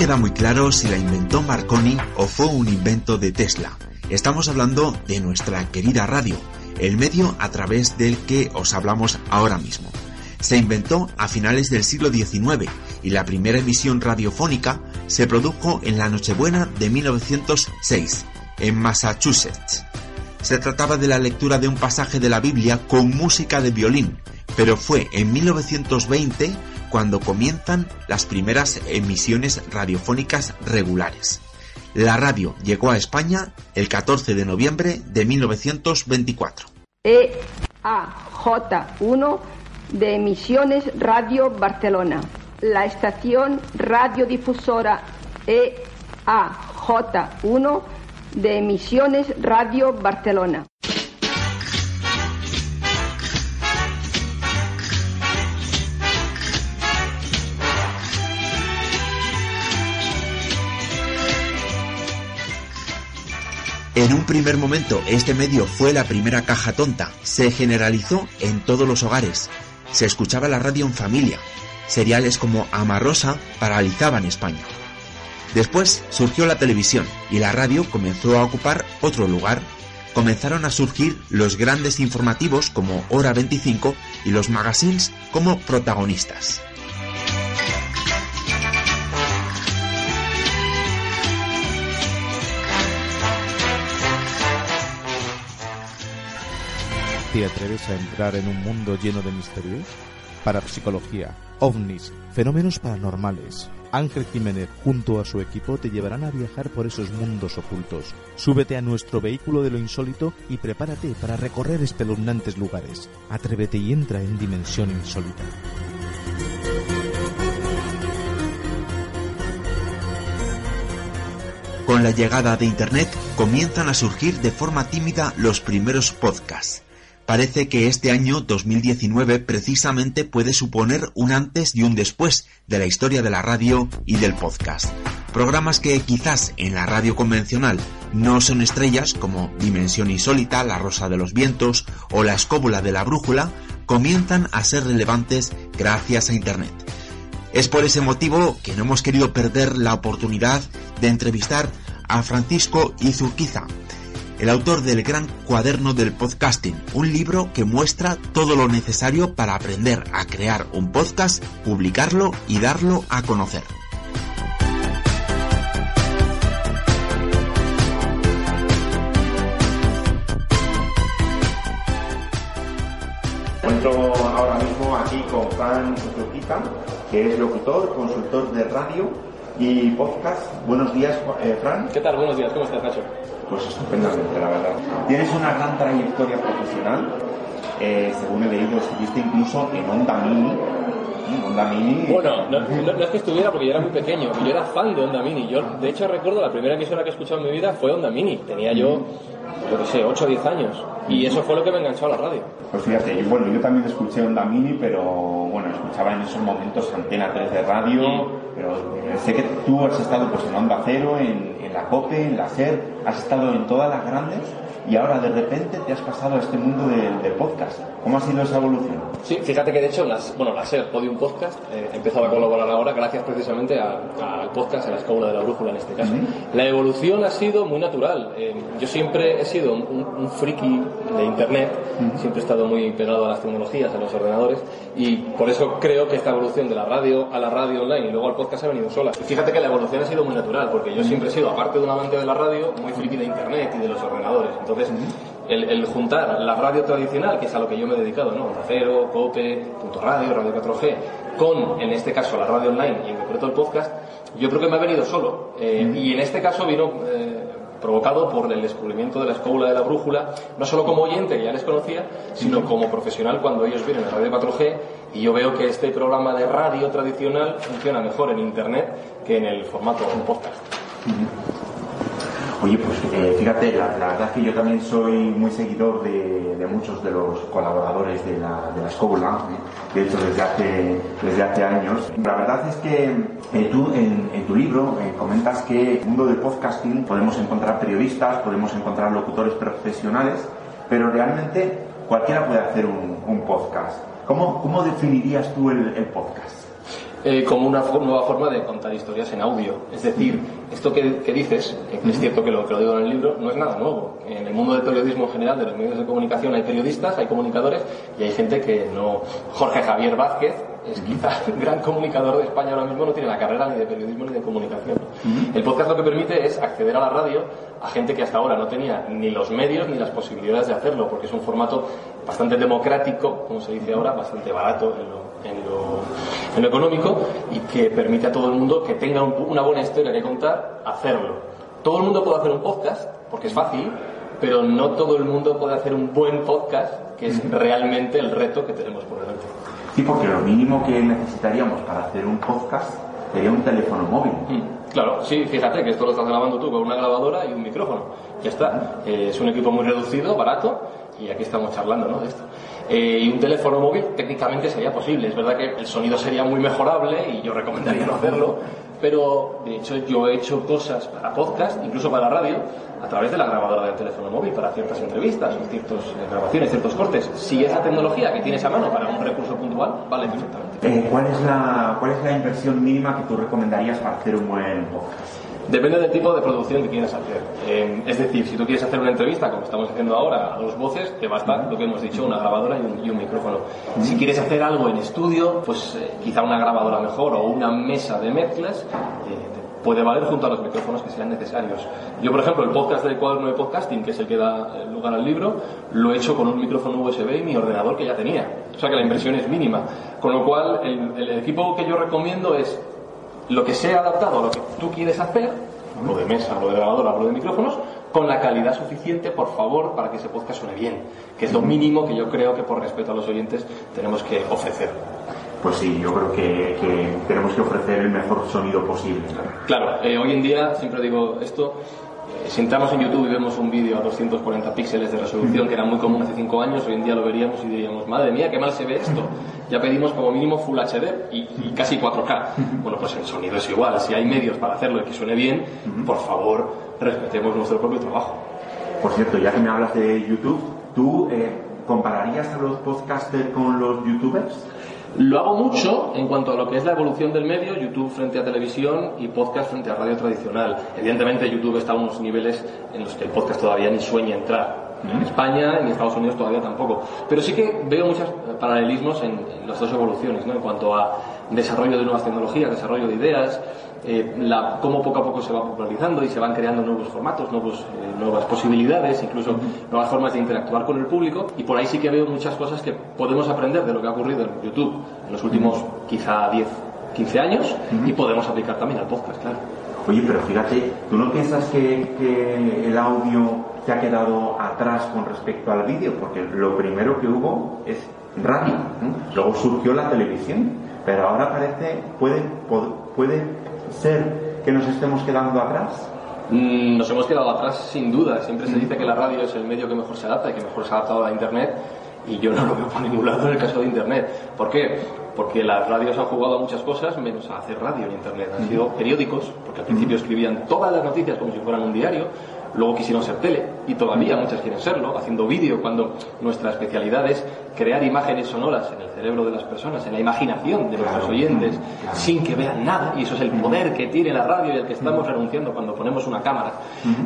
A: Queda muy claro si la inventó Marconi o fue un invento de Tesla. Estamos hablando de nuestra querida radio, el medio a través del que os hablamos ahora mismo. Se inventó a finales del siglo XIX y la primera emisión radiofónica se produjo en la Nochebuena de 1906, en Massachusetts. Se trataba de la lectura de un pasaje de la Biblia con música de violín, pero fue en 1920 cuando comienzan las primeras emisiones radiofónicas regulares. La radio llegó a España el 14 de noviembre de 1924.
F: EAJ1 de Emisiones Radio Barcelona. La estación radiodifusora EAJ1 de Emisiones Radio Barcelona.
A: En un primer momento este medio fue la primera caja tonta, se generalizó en todos los hogares, se escuchaba la radio en familia, seriales como Amarrosa paralizaban España. Después surgió la televisión y la radio comenzó a ocupar otro lugar. Comenzaron a surgir los grandes informativos como Hora 25 y los magazines como protagonistas.
G: ¿Te atreves a entrar en un mundo lleno de misterios? Parapsicología, ovnis, fenómenos paranormales. Ángel Jiménez junto a su equipo te llevarán a viajar por esos mundos ocultos. Súbete a nuestro vehículo de lo insólito y prepárate para recorrer espeluznantes lugares. Atrévete y entra en Dimensión Insólita.
A: Con la llegada de Internet comienzan a surgir de forma tímida los primeros podcasts. Parece que este año 2019 precisamente puede suponer un antes y un después de la historia de la radio y del podcast. Programas que quizás en la radio convencional no son estrellas como Dimensión Insólita, La Rosa de los Vientos o La Escóbula de la Brújula, comienzan a ser relevantes gracias a Internet. Es por ese motivo que no hemos querido perder la oportunidad de entrevistar a Francisco Izurquiza, el autor del gran cuaderno del podcasting, un libro que muestra todo lo necesario para aprender a crear un podcast, publicarlo y darlo a conocer. encuentro ahora mismo aquí con Fran Izurquiza, que es locutor, consultor de radio y podcast. Buenos días, eh, Fran.
H: ¿Qué tal? Buenos días, ¿cómo estás, Nacho?
A: Pues estupendamente, la verdad. Tienes una gran trayectoria profesional. Eh, según he leído, estuviste incluso en Onda Mini. Onda Mini.
H: Bueno, no, no- no es que estuviera porque yo era muy pequeño, yo era fan de Onda Mini. Yo, de hecho, recuerdo la primera emisora que he escuchado en mi vida fue Onda Mini. Tenía yo, yo qué sé, 8 o 10 años. Y eso fue lo que me enganchó a la radio.
A: Pues fíjate, yo, bueno, yo también escuché Onda Mini, pero bueno, escuchaba en esos momentos Antena 3 de radio, pero eh, sé que tú has estado pues en Onda Cero, en la COPE, en la SER, has estado en todas las grandes y ahora de repente te has pasado a este mundo del, del podcast. ¿Cómo ha sido esa evolución?
H: Sí, fíjate que de hecho, las, bueno, la SER Podium Podcast eh, he empezado a colaborar ahora gracias precisamente al podcast, a la escuela de la brújula en este caso. La evolución ha sido muy natural. Eh, yo siempre he sido un, un- un friki de Internet, siempre he estado muy pegado a las tecnologías, a los ordenadores, y por eso creo que esta evolución de la radio a la radio online y luego al podcast ha venido sola. Y fíjate que la evolución ha sido muy natural, porque yo siempre he sido, aparte de un amante de la radio, muy friki de Internet y de los ordenadores. Entonces, el, el juntar la radio tradicional, que es a lo que yo me he dedicado, ¿no? Onda Cero, Cope, Punto Radio, Radio 4G, con, en este caso, la radio online y en concreto el podcast, yo creo que me ha venido solo. Eh, Y en este caso vino eh, provocado por el descubrimiento de la escóbula de la brújula, no solo como oyente, que ya les conocía, sino como profesional cuando ellos vienen a Radio 4G y yo veo que este programa de radio tradicional funciona mejor en Internet que en el formato podcast.
A: Oye, pues eh, fíjate, la, verdad es que yo también soy muy seguidor de, muchos de los colaboradores de la, de la escóbula, ¿eh? de hecho desde hace, desde hace años. La verdad es que eh, tú en, tu libro comentas que en el mundo del podcasting podemos encontrar periodistas, podemos encontrar locutores profesionales, pero realmente cualquiera puede hacer un, podcast. ¿Cómo, ¿Cómo definirías tú el podcast?
H: Eh, como una nueva forma de contar historias en audio. Es decir, esto que, que dices, que es cierto que lo, que lo digo en el libro, no es nada nuevo. En el mundo del periodismo en general, de los medios de comunicación, hay periodistas, hay comunicadores y hay gente que no. Jorge Javier Vázquez es quizá el gran comunicador de España ahora mismo, no tiene la carrera ni de periodismo ni de comunicación. El podcast lo que permite es acceder a la radio a gente que hasta ahora no tenía ni los medios ni las posibilidades de hacerlo, porque es un formato bastante democrático, como se dice ahora, bastante barato en lo, en lo, en lo económico y que permite a todo el mundo que tenga un- una buena historia que contar, hacerlo. Todo el mundo puede hacer un podcast, porque es fácil, pero no todo el mundo puede hacer un buen podcast, que es realmente el reto que tenemos por delante.
A: Sí, porque lo mínimo que necesitaríamos para hacer un podcast sería un teléfono móvil.
H: Claro, sí, fíjate que esto lo estás grabando tú con una grabadora y un micrófono. Ya está. Eh, es un equipo muy reducido, barato, y aquí estamos charlando ¿no? de esto. Eh, y un teléfono móvil técnicamente sería posible. Es verdad que el sonido sería muy mejorable y yo recomendaría no hacerlo, pero de hecho yo he hecho cosas para podcast, incluso para radio, a través de la grabadora del teléfono móvil para ciertas entrevistas, ciertas grabaciones, ciertos cortes. Si esa tecnología que tienes a mano para un recurso puntual, vale perfectamente.
A: Eh, ¿cuál, es la, ¿Cuál es la inversión mínima que tú recomendarías para hacer un buen podcast?
H: Depende del tipo de producción que quieras hacer. Eh, es decir, si tú quieres hacer una entrevista, como estamos haciendo ahora, a dos voces, te basta lo que hemos dicho, una grabadora y un, y un micrófono. Si quieres hacer algo en estudio, pues eh, quizá una grabadora mejor o una mesa de mezclas, eh, puede valer junto a los micrófonos que sean necesarios. Yo, por ejemplo, el podcast del cuaderno de podcasting, que es el que da eh, lugar al libro, lo he hecho con un micrófono USB y mi ordenador que ya tenía. O sea que la inversión es mínima. Con lo cual, el, el equipo que yo recomiendo es lo que sea adaptado a lo que tú quieres hacer, lo de mesa, lo de grabadora, lo de micrófonos, con la calidad suficiente, por favor, para que ese podcast suene bien, que es lo mínimo que yo creo que por respeto a los oyentes tenemos que ofrecer.
A: Pues sí, yo creo que, tenemos que ofrecer el mejor sonido posible.
H: Claro, eh, hoy en día, siempre digo esto, si entramos en YouTube y vemos un vídeo a 240 píxeles de resolución, que era muy común hace 5 años, hoy en día lo veríamos y diríamos, madre mía, qué mal se ve esto. Ya pedimos como mínimo Full HD y, y casi 4K. Bueno, pues el sonido es igual. Si hay medios para hacerlo y que suene bien, por favor, respetemos nuestro propio trabajo.
A: Por cierto, ya que me hablas de YouTube, ¿tú eh, compararías a los podcasters con los youtubers?
H: Lo hago mucho en cuanto a lo que es la evolución del medio, YouTube frente a televisión y podcast frente a radio tradicional. Evidentemente YouTube está a unos niveles en los que el podcast todavía ni sueña entrar. En España, en Estados Unidos todavía tampoco. Pero sí que veo muchos paralelismos en, las dos evoluciones, ¿no? en cuanto a desarrollo de nuevas tecnologías, desarrollo de ideas, eh, la, cómo poco a poco se va popularizando y se van creando nuevos formatos, nuevos, eh, nuevas posibilidades, incluso nuevas formas de interactuar con el público. Y por ahí sí que veo muchas cosas que podemos aprender de lo que ha ocurrido en YouTube en los últimos quizá 10, 15 años y podemos aplicar también al podcast, claro.
A: Oye, pero fíjate, ¿tú no piensas que, que el audio se ha quedado atrás con respecto al vídeo? Porque lo primero que hubo es radio, luego surgió la televisión, pero ahora parece, puede, puede ser que nos estemos quedando atrás?
H: Mm, nos hemos quedado atrás sin duda. Siempre se dice que la radio es el medio que mejor se adapta y que mejor se ha adaptado a Internet y yo no lo veo por ningún lado en el caso de Internet. ¿Por qué? Porque las radios han jugado a muchas cosas menos a hacer radio en Internet. Han sido periódicos, porque al principio escribían todas las noticias como si fueran un diario, luego quisieron ser tele y todavía muchas quieren serlo, haciendo vídeo cuando nuestra especialidad es crear imágenes sonoras en el cerebro de las personas, en la imaginación de nuestros oyentes, sin que vean nada, y eso es el poder que tiene la radio y el que estamos renunciando cuando ponemos una cámara.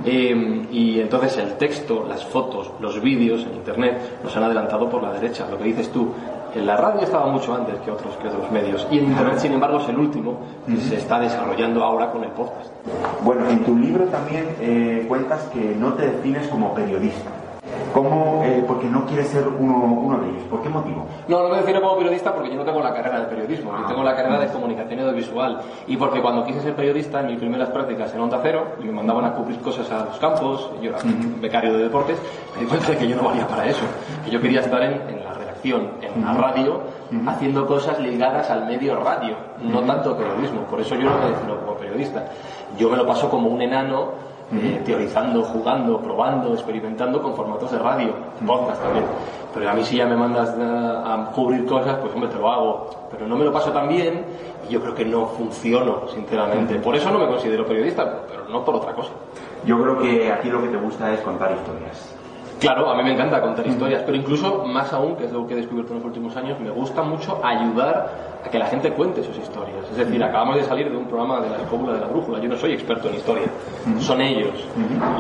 H: Eh, y entonces el texto, las fotos, los vídeos en Internet nos han adelantado por la derecha, lo que dices tú, en la radio estaba mucho antes que otros, que otros medios. Y en Internet, sin embargo, es el último que se está desarrollando ahora con el podcast.
A: Bueno, en tu libro también eh, cuentas que no te defines como periodista. ¿Cómo? Eh, porque no quieres ser uno, uno, de ellos. ¿Por qué motivo?
H: No, no me defino como periodista porque yo no tengo la carrera de periodismo, yo ah. tengo la carrera de comunicación audiovisual. Y porque cuando quise ser periodista, en mis primeras prácticas en Onda Cero, y me mandaban a cubrir cosas a los campos, yo era becario de deportes, me di cuenta de que yo no valía para eso, que yo quería estar en, en en la radio haciendo cosas ligadas al medio radio, no tanto periodismo. Por eso yo no me defino como periodista. Yo me lo paso como un enano eh, teorizando, jugando, probando, experimentando con formatos de radio, podcast también. Pero a mí si ya me mandas a, cubrir cosas, pues hombre, te lo hago. Pero no me lo paso tan bien y yo creo que no funciono, sinceramente. Por eso no me considero periodista, pero no por otra cosa.
A: Yo creo que aquí lo que te gusta es contar historias.
H: Claro, a mí me encanta contar historias, pero incluso más aún, que es lo que he descubierto en los últimos años, me gusta mucho ayudar a que la gente cuente sus historias. Es decir, acabamos de salir de un programa de la Escóbula de la Brújula. Yo no soy experto en historia, son ellos.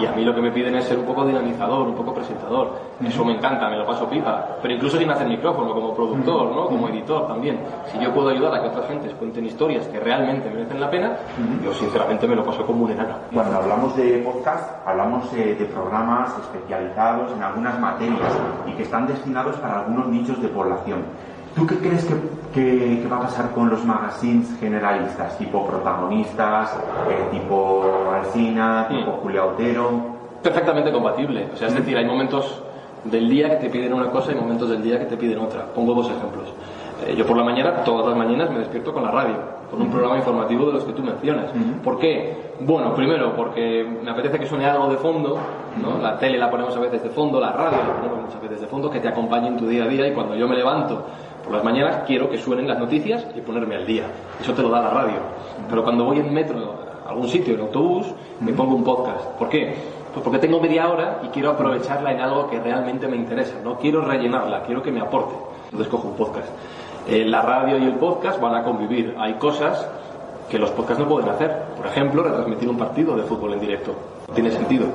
H: Y a mí lo que me piden es ser un poco dinamizador, un poco presentador. Eso me encanta, me lo paso pipa. Pero incluso sin hacer micrófono, como productor, ¿no? como editor también. Si yo puedo ayudar a que otras gentes cuenten historias que realmente merecen la pena, yo sinceramente me lo paso como un enano.
A: Cuando hablamos de podcast, hablamos de programas especializados en algunas materias y que están destinados para algunos nichos de población. ¿Tú qué crees que, va a pasar con los magazines generalistas, tipo protagonistas, eh, tipo Alcina, tipo mm. Julia Otero?
H: Perfectamente compatible. O sea, es decir, hay momentos del día que te piden una cosa y momentos del día que te piden otra. Pongo dos ejemplos. Eh, yo por la mañana, todas las mañanas me despierto con la radio, con un programa informativo de los que tú mencionas. ¿Por qué? Bueno, primero porque me apetece que suene algo de fondo, ¿no? La tele la ponemos a veces de fondo, la radio la ponemos muchas veces de fondo, que te acompañe en tu día a día y cuando yo me levanto por las mañanas quiero que suenen las noticias y ponerme al día. Eso te lo da la radio. Pero cuando voy en metro, a algún sitio, en autobús, me pongo un podcast. ¿Por qué? Pues porque tengo media hora y quiero aprovecharla en algo que realmente me interesa. No quiero rellenarla, quiero que me aporte. Entonces cojo un podcast. Eh, la radio y el podcast van a convivir. Hay cosas que los podcasts no pueden hacer. Por ejemplo, retransmitir un partido de fútbol en directo. No tiene sentido.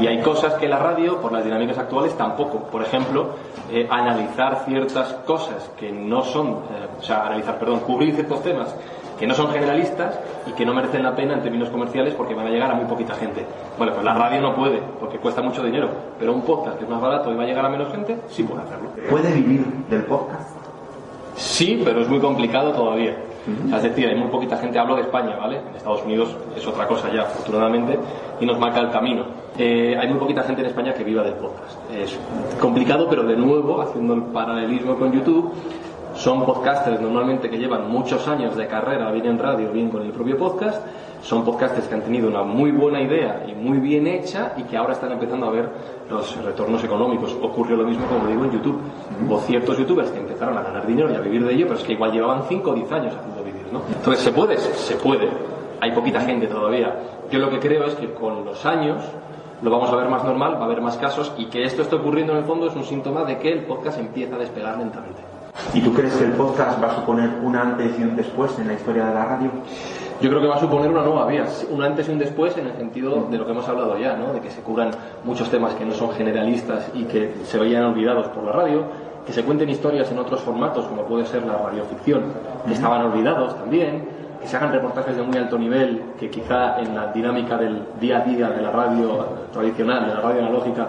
H: Y hay cosas que la radio, por las dinámicas actuales, tampoco. Por ejemplo, eh, analizar ciertas cosas que no son, eh, o sea, analizar, perdón, cubrir ciertos temas que no son generalistas y que no merecen la pena en términos comerciales porque van a llegar a muy poquita gente. Bueno, pues la radio no puede porque cuesta mucho dinero, pero un podcast que es más barato y va a llegar a menos gente, sí puede hacerlo.
A: ¿Puede vivir del podcast?
H: Sí, pero es muy complicado todavía. Es decir, hay muy poquita gente, hablo de España, ¿vale? En Estados Unidos es otra cosa ya, afortunadamente, y nos marca el camino. Eh, hay muy poquita gente en España que viva del podcast. Es complicado, pero de nuevo, haciendo el paralelismo con YouTube, son podcasters normalmente que llevan muchos años de carrera, bien en radio, bien con el propio podcast. Son podcasters que han tenido una muy buena idea y muy bien hecha y que ahora están empezando a ver los retornos económicos. Ocurrió lo mismo, como digo, en YouTube. Hubo ciertos youtubers que empezaron a ganar dinero y a vivir de ello, pero es que igual llevaban 5 o 10 años haciendo vídeos, ¿no? Entonces, ¿se puede? Se puede. Hay poquita gente todavía. Yo lo que creo es que con los años lo vamos a ver más normal, va a haber más casos y que esto esté ocurriendo en el fondo es un síntoma de que el podcast empieza a despegar lentamente.
A: ¿Y tú crees que el podcast va a suponer un antes y un después en la historia de la radio?
H: Yo creo que va a suponer una nueva vía, un antes y un después en el sentido de lo que hemos hablado ya, ¿no? de que se cubran muchos temas que no son generalistas y que se veían olvidados por la radio, que se cuenten historias en otros formatos como puede ser la radioficción, que estaban olvidados también, que se hagan reportajes de muy alto nivel, que quizá en la dinámica del día a día de la radio tradicional, de la radio analógica,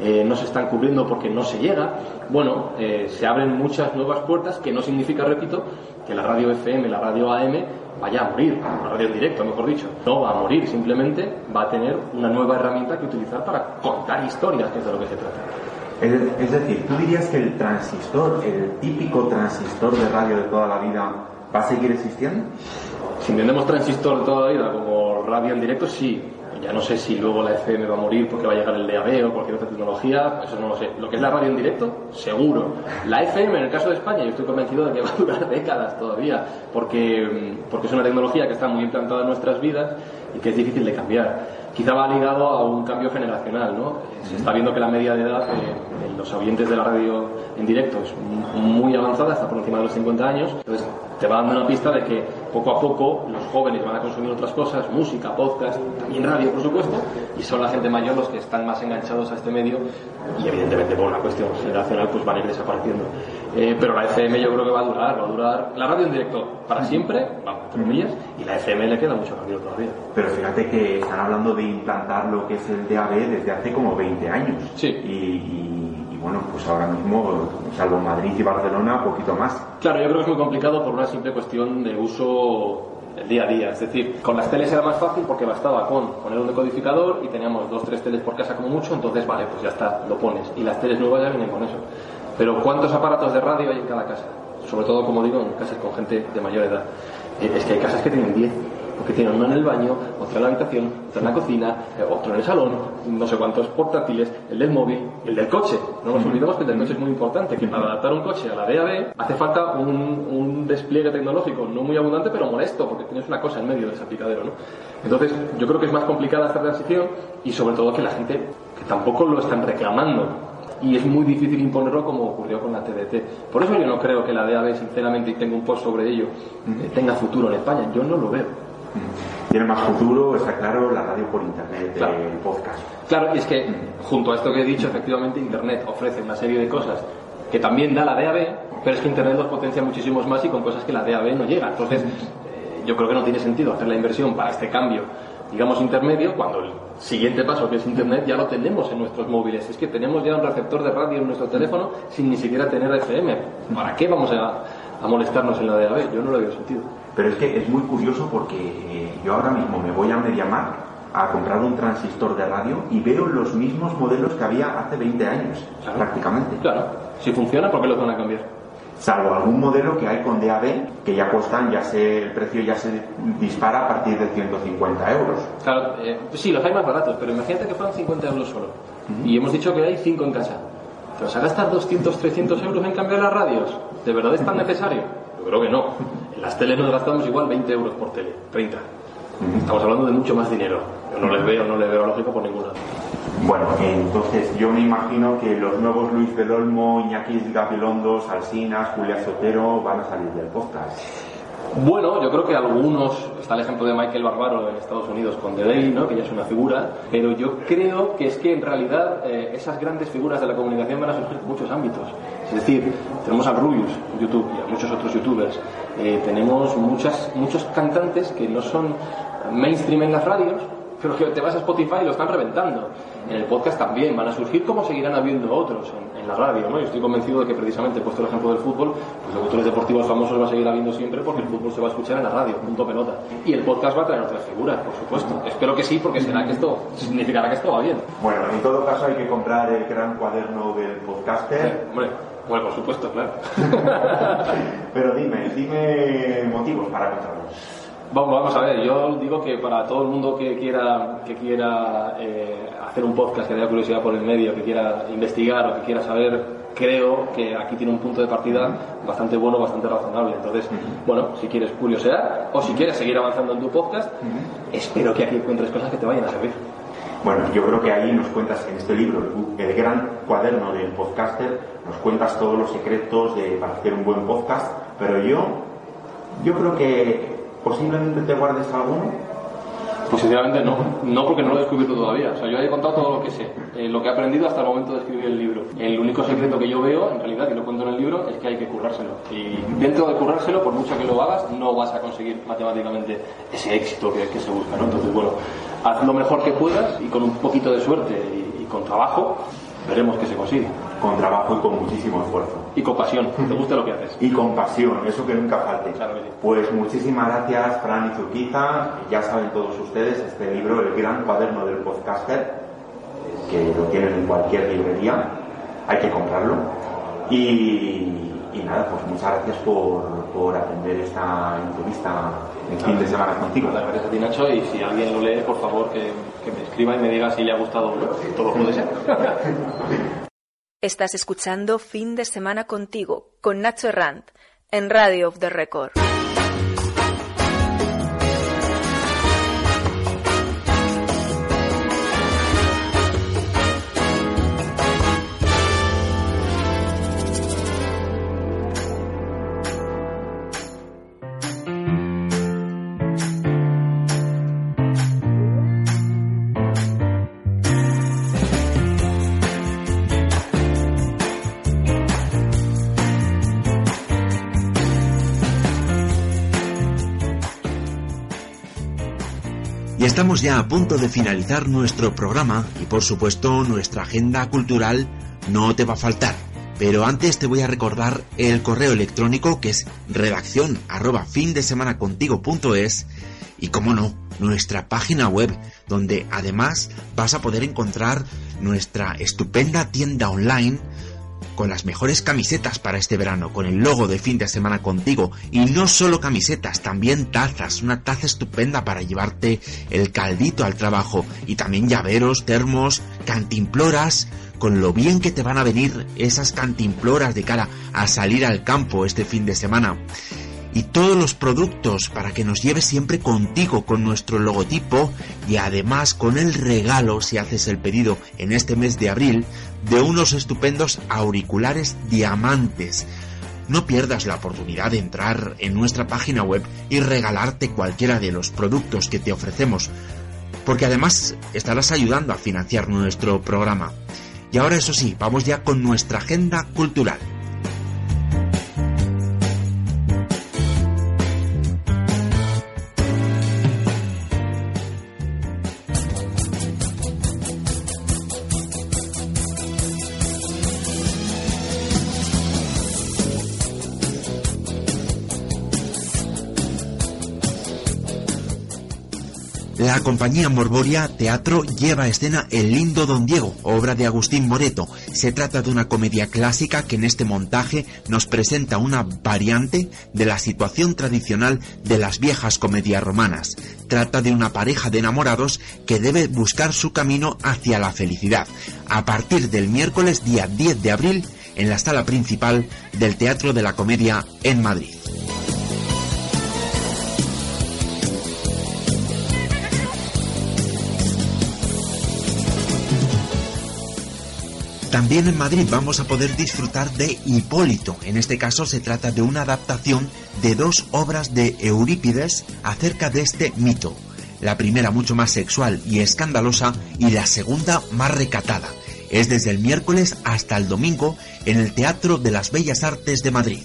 H: eh, no se están cubriendo porque no se llega, bueno, eh, se abren muchas nuevas puertas que no significa, repito, que la radio FM, la radio AM vaya a morir, en directo, mejor dicho. No va a morir, simplemente va a tener una nueva herramienta que utilizar para contar historias, que es de lo que se trata.
A: Es decir, ¿tú dirías que el transistor, el típico transistor de radio de toda la vida, va a seguir existiendo?
H: Si entendemos transistor de toda la vida como radio en directo, sí. Ya no sé si luego la FM va a morir porque va a llegar el DAB o cualquier otra tecnología, eso no lo sé. Lo que es la radio en directo, seguro. La FM, en el caso de España, yo estoy convencido de que va a durar décadas todavía, porque, porque es una tecnología que está muy implantada en nuestras vidas y que es difícil de cambiar. Quizá va ligado a un cambio generacional, ¿no? Se está viendo que la media de edad de los oyentes de la radio en directo es muy avanzada, está por encima de los 50 años. Entonces, te va dando una pista de que poco a poco los jóvenes van a consumir otras cosas, música, podcast, también radio, por supuesto, y son la gente mayor los que están más enganchados a este medio y evidentemente por una cuestión generacional pues van a ir desapareciendo. Eh, pero la FM yo creo que va a durar, va a durar la radio en directo para siempre, vamos, entre comillas, y la FM le queda mucho camino todavía.
A: Pero fíjate que están hablando de implantar lo que es el DAB desde hace como 20 años.
H: Sí.
A: Y, bueno, pues ahora mismo, salvo Madrid y Barcelona, poquito más.
H: Claro, yo creo que es muy complicado por una simple cuestión de uso del día a día. Es decir, con las teles era más fácil porque bastaba con poner un decodificador y teníamos dos, tres teles por casa como mucho, entonces vale, pues ya está, lo pones. Y las teles nuevas ya vienen con eso. Pero ¿cuántos aparatos de radio hay en cada casa? Sobre todo, como digo, en casas con gente de mayor edad. Eh, Es que hay casas que tienen 10, porque tienen uno en el baño, otro en la habitación, otro en la cocina, eh, otro en el salón, no sé cuántos portátiles, el del móvil, el del coche. No nos olvidemos que el del coche es muy importante, que para adaptar un coche a la DAB hace falta un, un despliegue tecnológico no muy abundante, pero molesto, porque tienes una cosa en medio de ese aplicadero, ¿no? Entonces, yo creo que es más complicada esta transición y sobre todo que la gente que tampoco lo están reclamando y es muy difícil imponerlo como ocurrió con la TDT. Por eso yo no creo que la DAB, sinceramente, y tengo un post sobre ello, eh, tenga futuro en España. Yo no lo veo.
A: Tiene más futuro, está claro, la radio por internet,
H: Claro.
A: el podcast.
H: Claro, y es que junto a esto que he dicho, efectivamente Internet ofrece una serie de cosas que también da la DAB, pero es que Internet los potencia muchísimos más y con cosas que la DAB no llega. Entonces, eh, yo creo que no tiene sentido hacer la inversión para este cambio, digamos, intermedio, cuando el siguiente paso, que es Internet, ya lo tenemos en nuestros móviles. Es que tenemos ya un receptor de radio en nuestro teléfono sin ni siquiera tener FM. ¿Para qué vamos a, a molestarnos en la DAB? Yo no le veo sentido.
A: Pero es que es muy curioso porque eh, yo ahora mismo me voy a MediaMarkt a comprar un transistor de radio y veo los mismos modelos que había hace 20 años,
H: Claro.
A: prácticamente.
H: Claro, si funciona, ¿por qué lo van a cambiar?
A: Salvo algún modelo que hay con DAB que ya cuestan, ya se, el precio ya se dispara a partir de 150 euros.
H: Claro, eh, sí, los hay más baratos, pero imagínate que fueran 50 euros solo. Y hemos dicho que hay 5 en casa. ¿Te vas a gastar 200, 300 euros en cambiar las radios? ¿De verdad es tan necesario? Yo creo que no. En las teles nos gastamos igual 20 euros por tele, 30. Estamos hablando de mucho más dinero. Yo no les veo, no le veo lógica por ningún lado.
A: Bueno, entonces yo me imagino que los nuevos Luis del Olmo, Iñaki Gabilondo, Salsinas, Julia Sotero van a salir del podcast.
H: Bueno, yo creo que algunos, está el ejemplo de Michael Barbaro en Estados Unidos con The Daily, ¿no? que ya es una figura, pero yo creo que es que en realidad eh, esas grandes figuras de la comunicación van a surgir en muchos ámbitos. Es decir, tenemos a Rubius YouTube y a muchos otros youtubers. Eh, tenemos muchas, muchos cantantes que no son mainstream en las radios, pero que te vas a Spotify y lo están reventando. En el podcast también van a surgir como seguirán habiendo otros en, la radio, ¿no? Yo estoy convencido de que precisamente, he puesto el ejemplo del fútbol, pues locutores deportivos famosos va a seguir habiendo siempre porque el fútbol se va a escuchar en la radio, punto pelota. Y el podcast va a traer otras figuras, por supuesto. Espero que sí, porque será que esto significará que esto va bien.
I: Bueno, en todo caso hay que comprar el gran cuaderno del podcaster.
H: hombre. Bueno, por supuesto, claro.
I: Pero dime, dime motivos para comprarlo.
H: Vamos, vamos a ver, yo digo que para todo el mundo que quiera, que quiera eh, hacer un podcast, que tenga curiosidad por el medio, que quiera investigar o que quiera saber, creo que aquí tiene un punto de partida bastante bueno, bastante razonable. Entonces, bueno, si quieres curiosear o si quieres seguir avanzando en tu podcast, espero que aquí encuentres cosas que te vayan a servir.
I: Bueno, yo creo que ahí nos cuentas en este libro, el gran cuaderno del podcaster, nos cuentas todos los secretos de, para hacer un buen podcast, pero yo, yo creo que ¿Posiblemente te guardes alguno?
H: Pues sinceramente no, no porque no lo he descubierto todavía. O sea, yo he contado todo lo que sé, eh, lo que he aprendido hasta el momento de escribir el libro. El único secreto que yo veo, en realidad, y lo cuento en el libro, es que hay que currárselo. Y dentro de currárselo, por mucho que lo hagas, no vas a conseguir matemáticamente ese éxito que, que se busca, ¿no? Entonces, bueno, haz lo mejor que puedas y con un poquito de suerte y, y con trabajo, veremos que se consigue.
I: Con trabajo y con muchísimo esfuerzo.
H: Y con pasión, te gusta lo que haces.
I: Y con pasión, eso que nunca falte. Pues muchísimas gracias, Fran y Zurquiza. Ya saben todos ustedes, este libro, El Gran Cuaderno del Podcaster, que lo tienen en cualquier librería, hay que comprarlo. Y, nada, pues muchas gracias por, por atender esta entrevista el fin de semana contigo.
H: Gracias a ti, Nacho, y si alguien lo lee, por favor, que, que me escriba y me diga si le ha gustado o no. Todo puede ser.
B: Estás escuchando Fin de Semana contigo, con Nacho Herrant, en Radio of the Record.
A: Y estamos ya a punto de finalizar nuestro programa y por supuesto nuestra agenda cultural no te va a faltar. Pero antes te voy a recordar el correo electrónico que es redacción arroba fin de semana y como no, nuestra página web donde además vas a poder encontrar nuestra estupenda tienda online con las mejores camisetas para este verano, con el logo de fin de semana contigo. Y no solo camisetas, también tazas, una taza estupenda para llevarte el caldito al trabajo. Y también llaveros, termos, cantimploras, con lo bien que te van a venir esas cantimploras de cara a salir al campo este fin de semana y todos los productos para que nos lleves siempre contigo con nuestro logotipo y además con el regalo si haces el pedido en este mes de abril de unos estupendos auriculares diamantes. No pierdas la oportunidad de entrar en nuestra página web y regalarte cualquiera de los productos que te ofrecemos, porque además estarás ayudando a financiar nuestro programa. Y ahora eso sí, vamos ya con nuestra agenda cultural. La compañía Morboria Teatro lleva a escena El lindo Don Diego, obra de Agustín Moreto. Se trata de una comedia clásica que en este montaje nos presenta una variante de la situación tradicional de las viejas comedias romanas. Trata de una pareja de enamorados que debe buscar su camino hacia la felicidad. A partir del miércoles día 10 de abril en la sala principal del Teatro de la Comedia en Madrid. También en Madrid vamos a poder disfrutar de Hipólito. En este caso se trata de una adaptación de dos obras de Eurípides acerca de este mito. La primera mucho más sexual y escandalosa y la segunda más recatada. Es desde el miércoles hasta el domingo en el Teatro de las Bellas Artes de Madrid.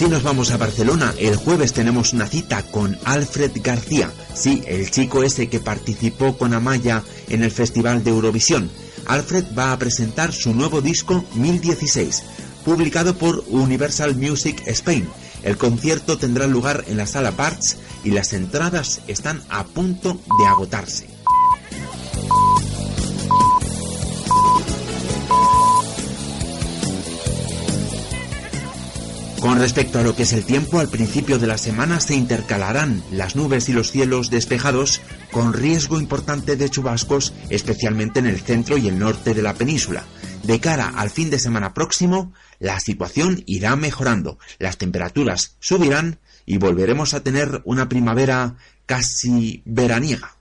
A: Si nos vamos a Barcelona, el jueves tenemos una cita con Alfred García, sí, el chico ese que participó con Amaya en el Festival de Eurovisión. Alfred va a presentar su nuevo disco 1016, publicado por Universal Music Spain. El concierto tendrá lugar en la sala Parts y las entradas están a punto de agotarse. Con respecto a lo que es el tiempo, al principio de la semana se intercalarán las nubes y los cielos despejados con riesgo importante de chubascos, especialmente en el centro y el norte de la península. De cara al fin de semana próximo, la situación irá mejorando, las temperaturas subirán y volveremos a tener una primavera casi veraniega.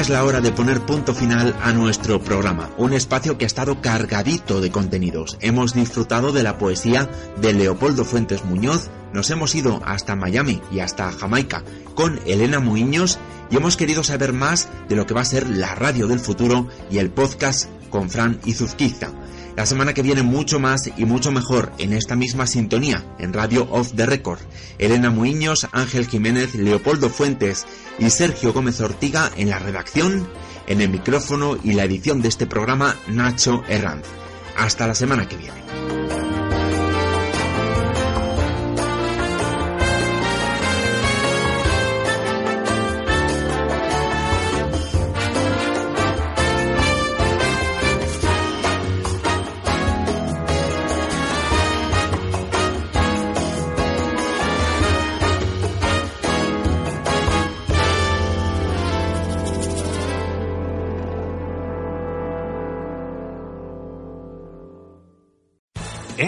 A: Es la hora de poner punto final a nuestro programa, un espacio que ha estado cargadito de contenidos. Hemos disfrutado de la poesía de Leopoldo Fuentes Muñoz, nos hemos ido hasta Miami y hasta Jamaica con Elena Muñoz y hemos querido saber más de lo que va a ser la radio del futuro y el podcast con Fran Izuzquiza. La semana que viene mucho más y mucho mejor en esta misma sintonía, en Radio Off the Record. Elena Muñoz, Ángel Jiménez, Leopoldo Fuentes y Sergio Gómez Ortiga en la redacción, en el micrófono y la edición de este programa Nacho Herranz. Hasta la semana que viene.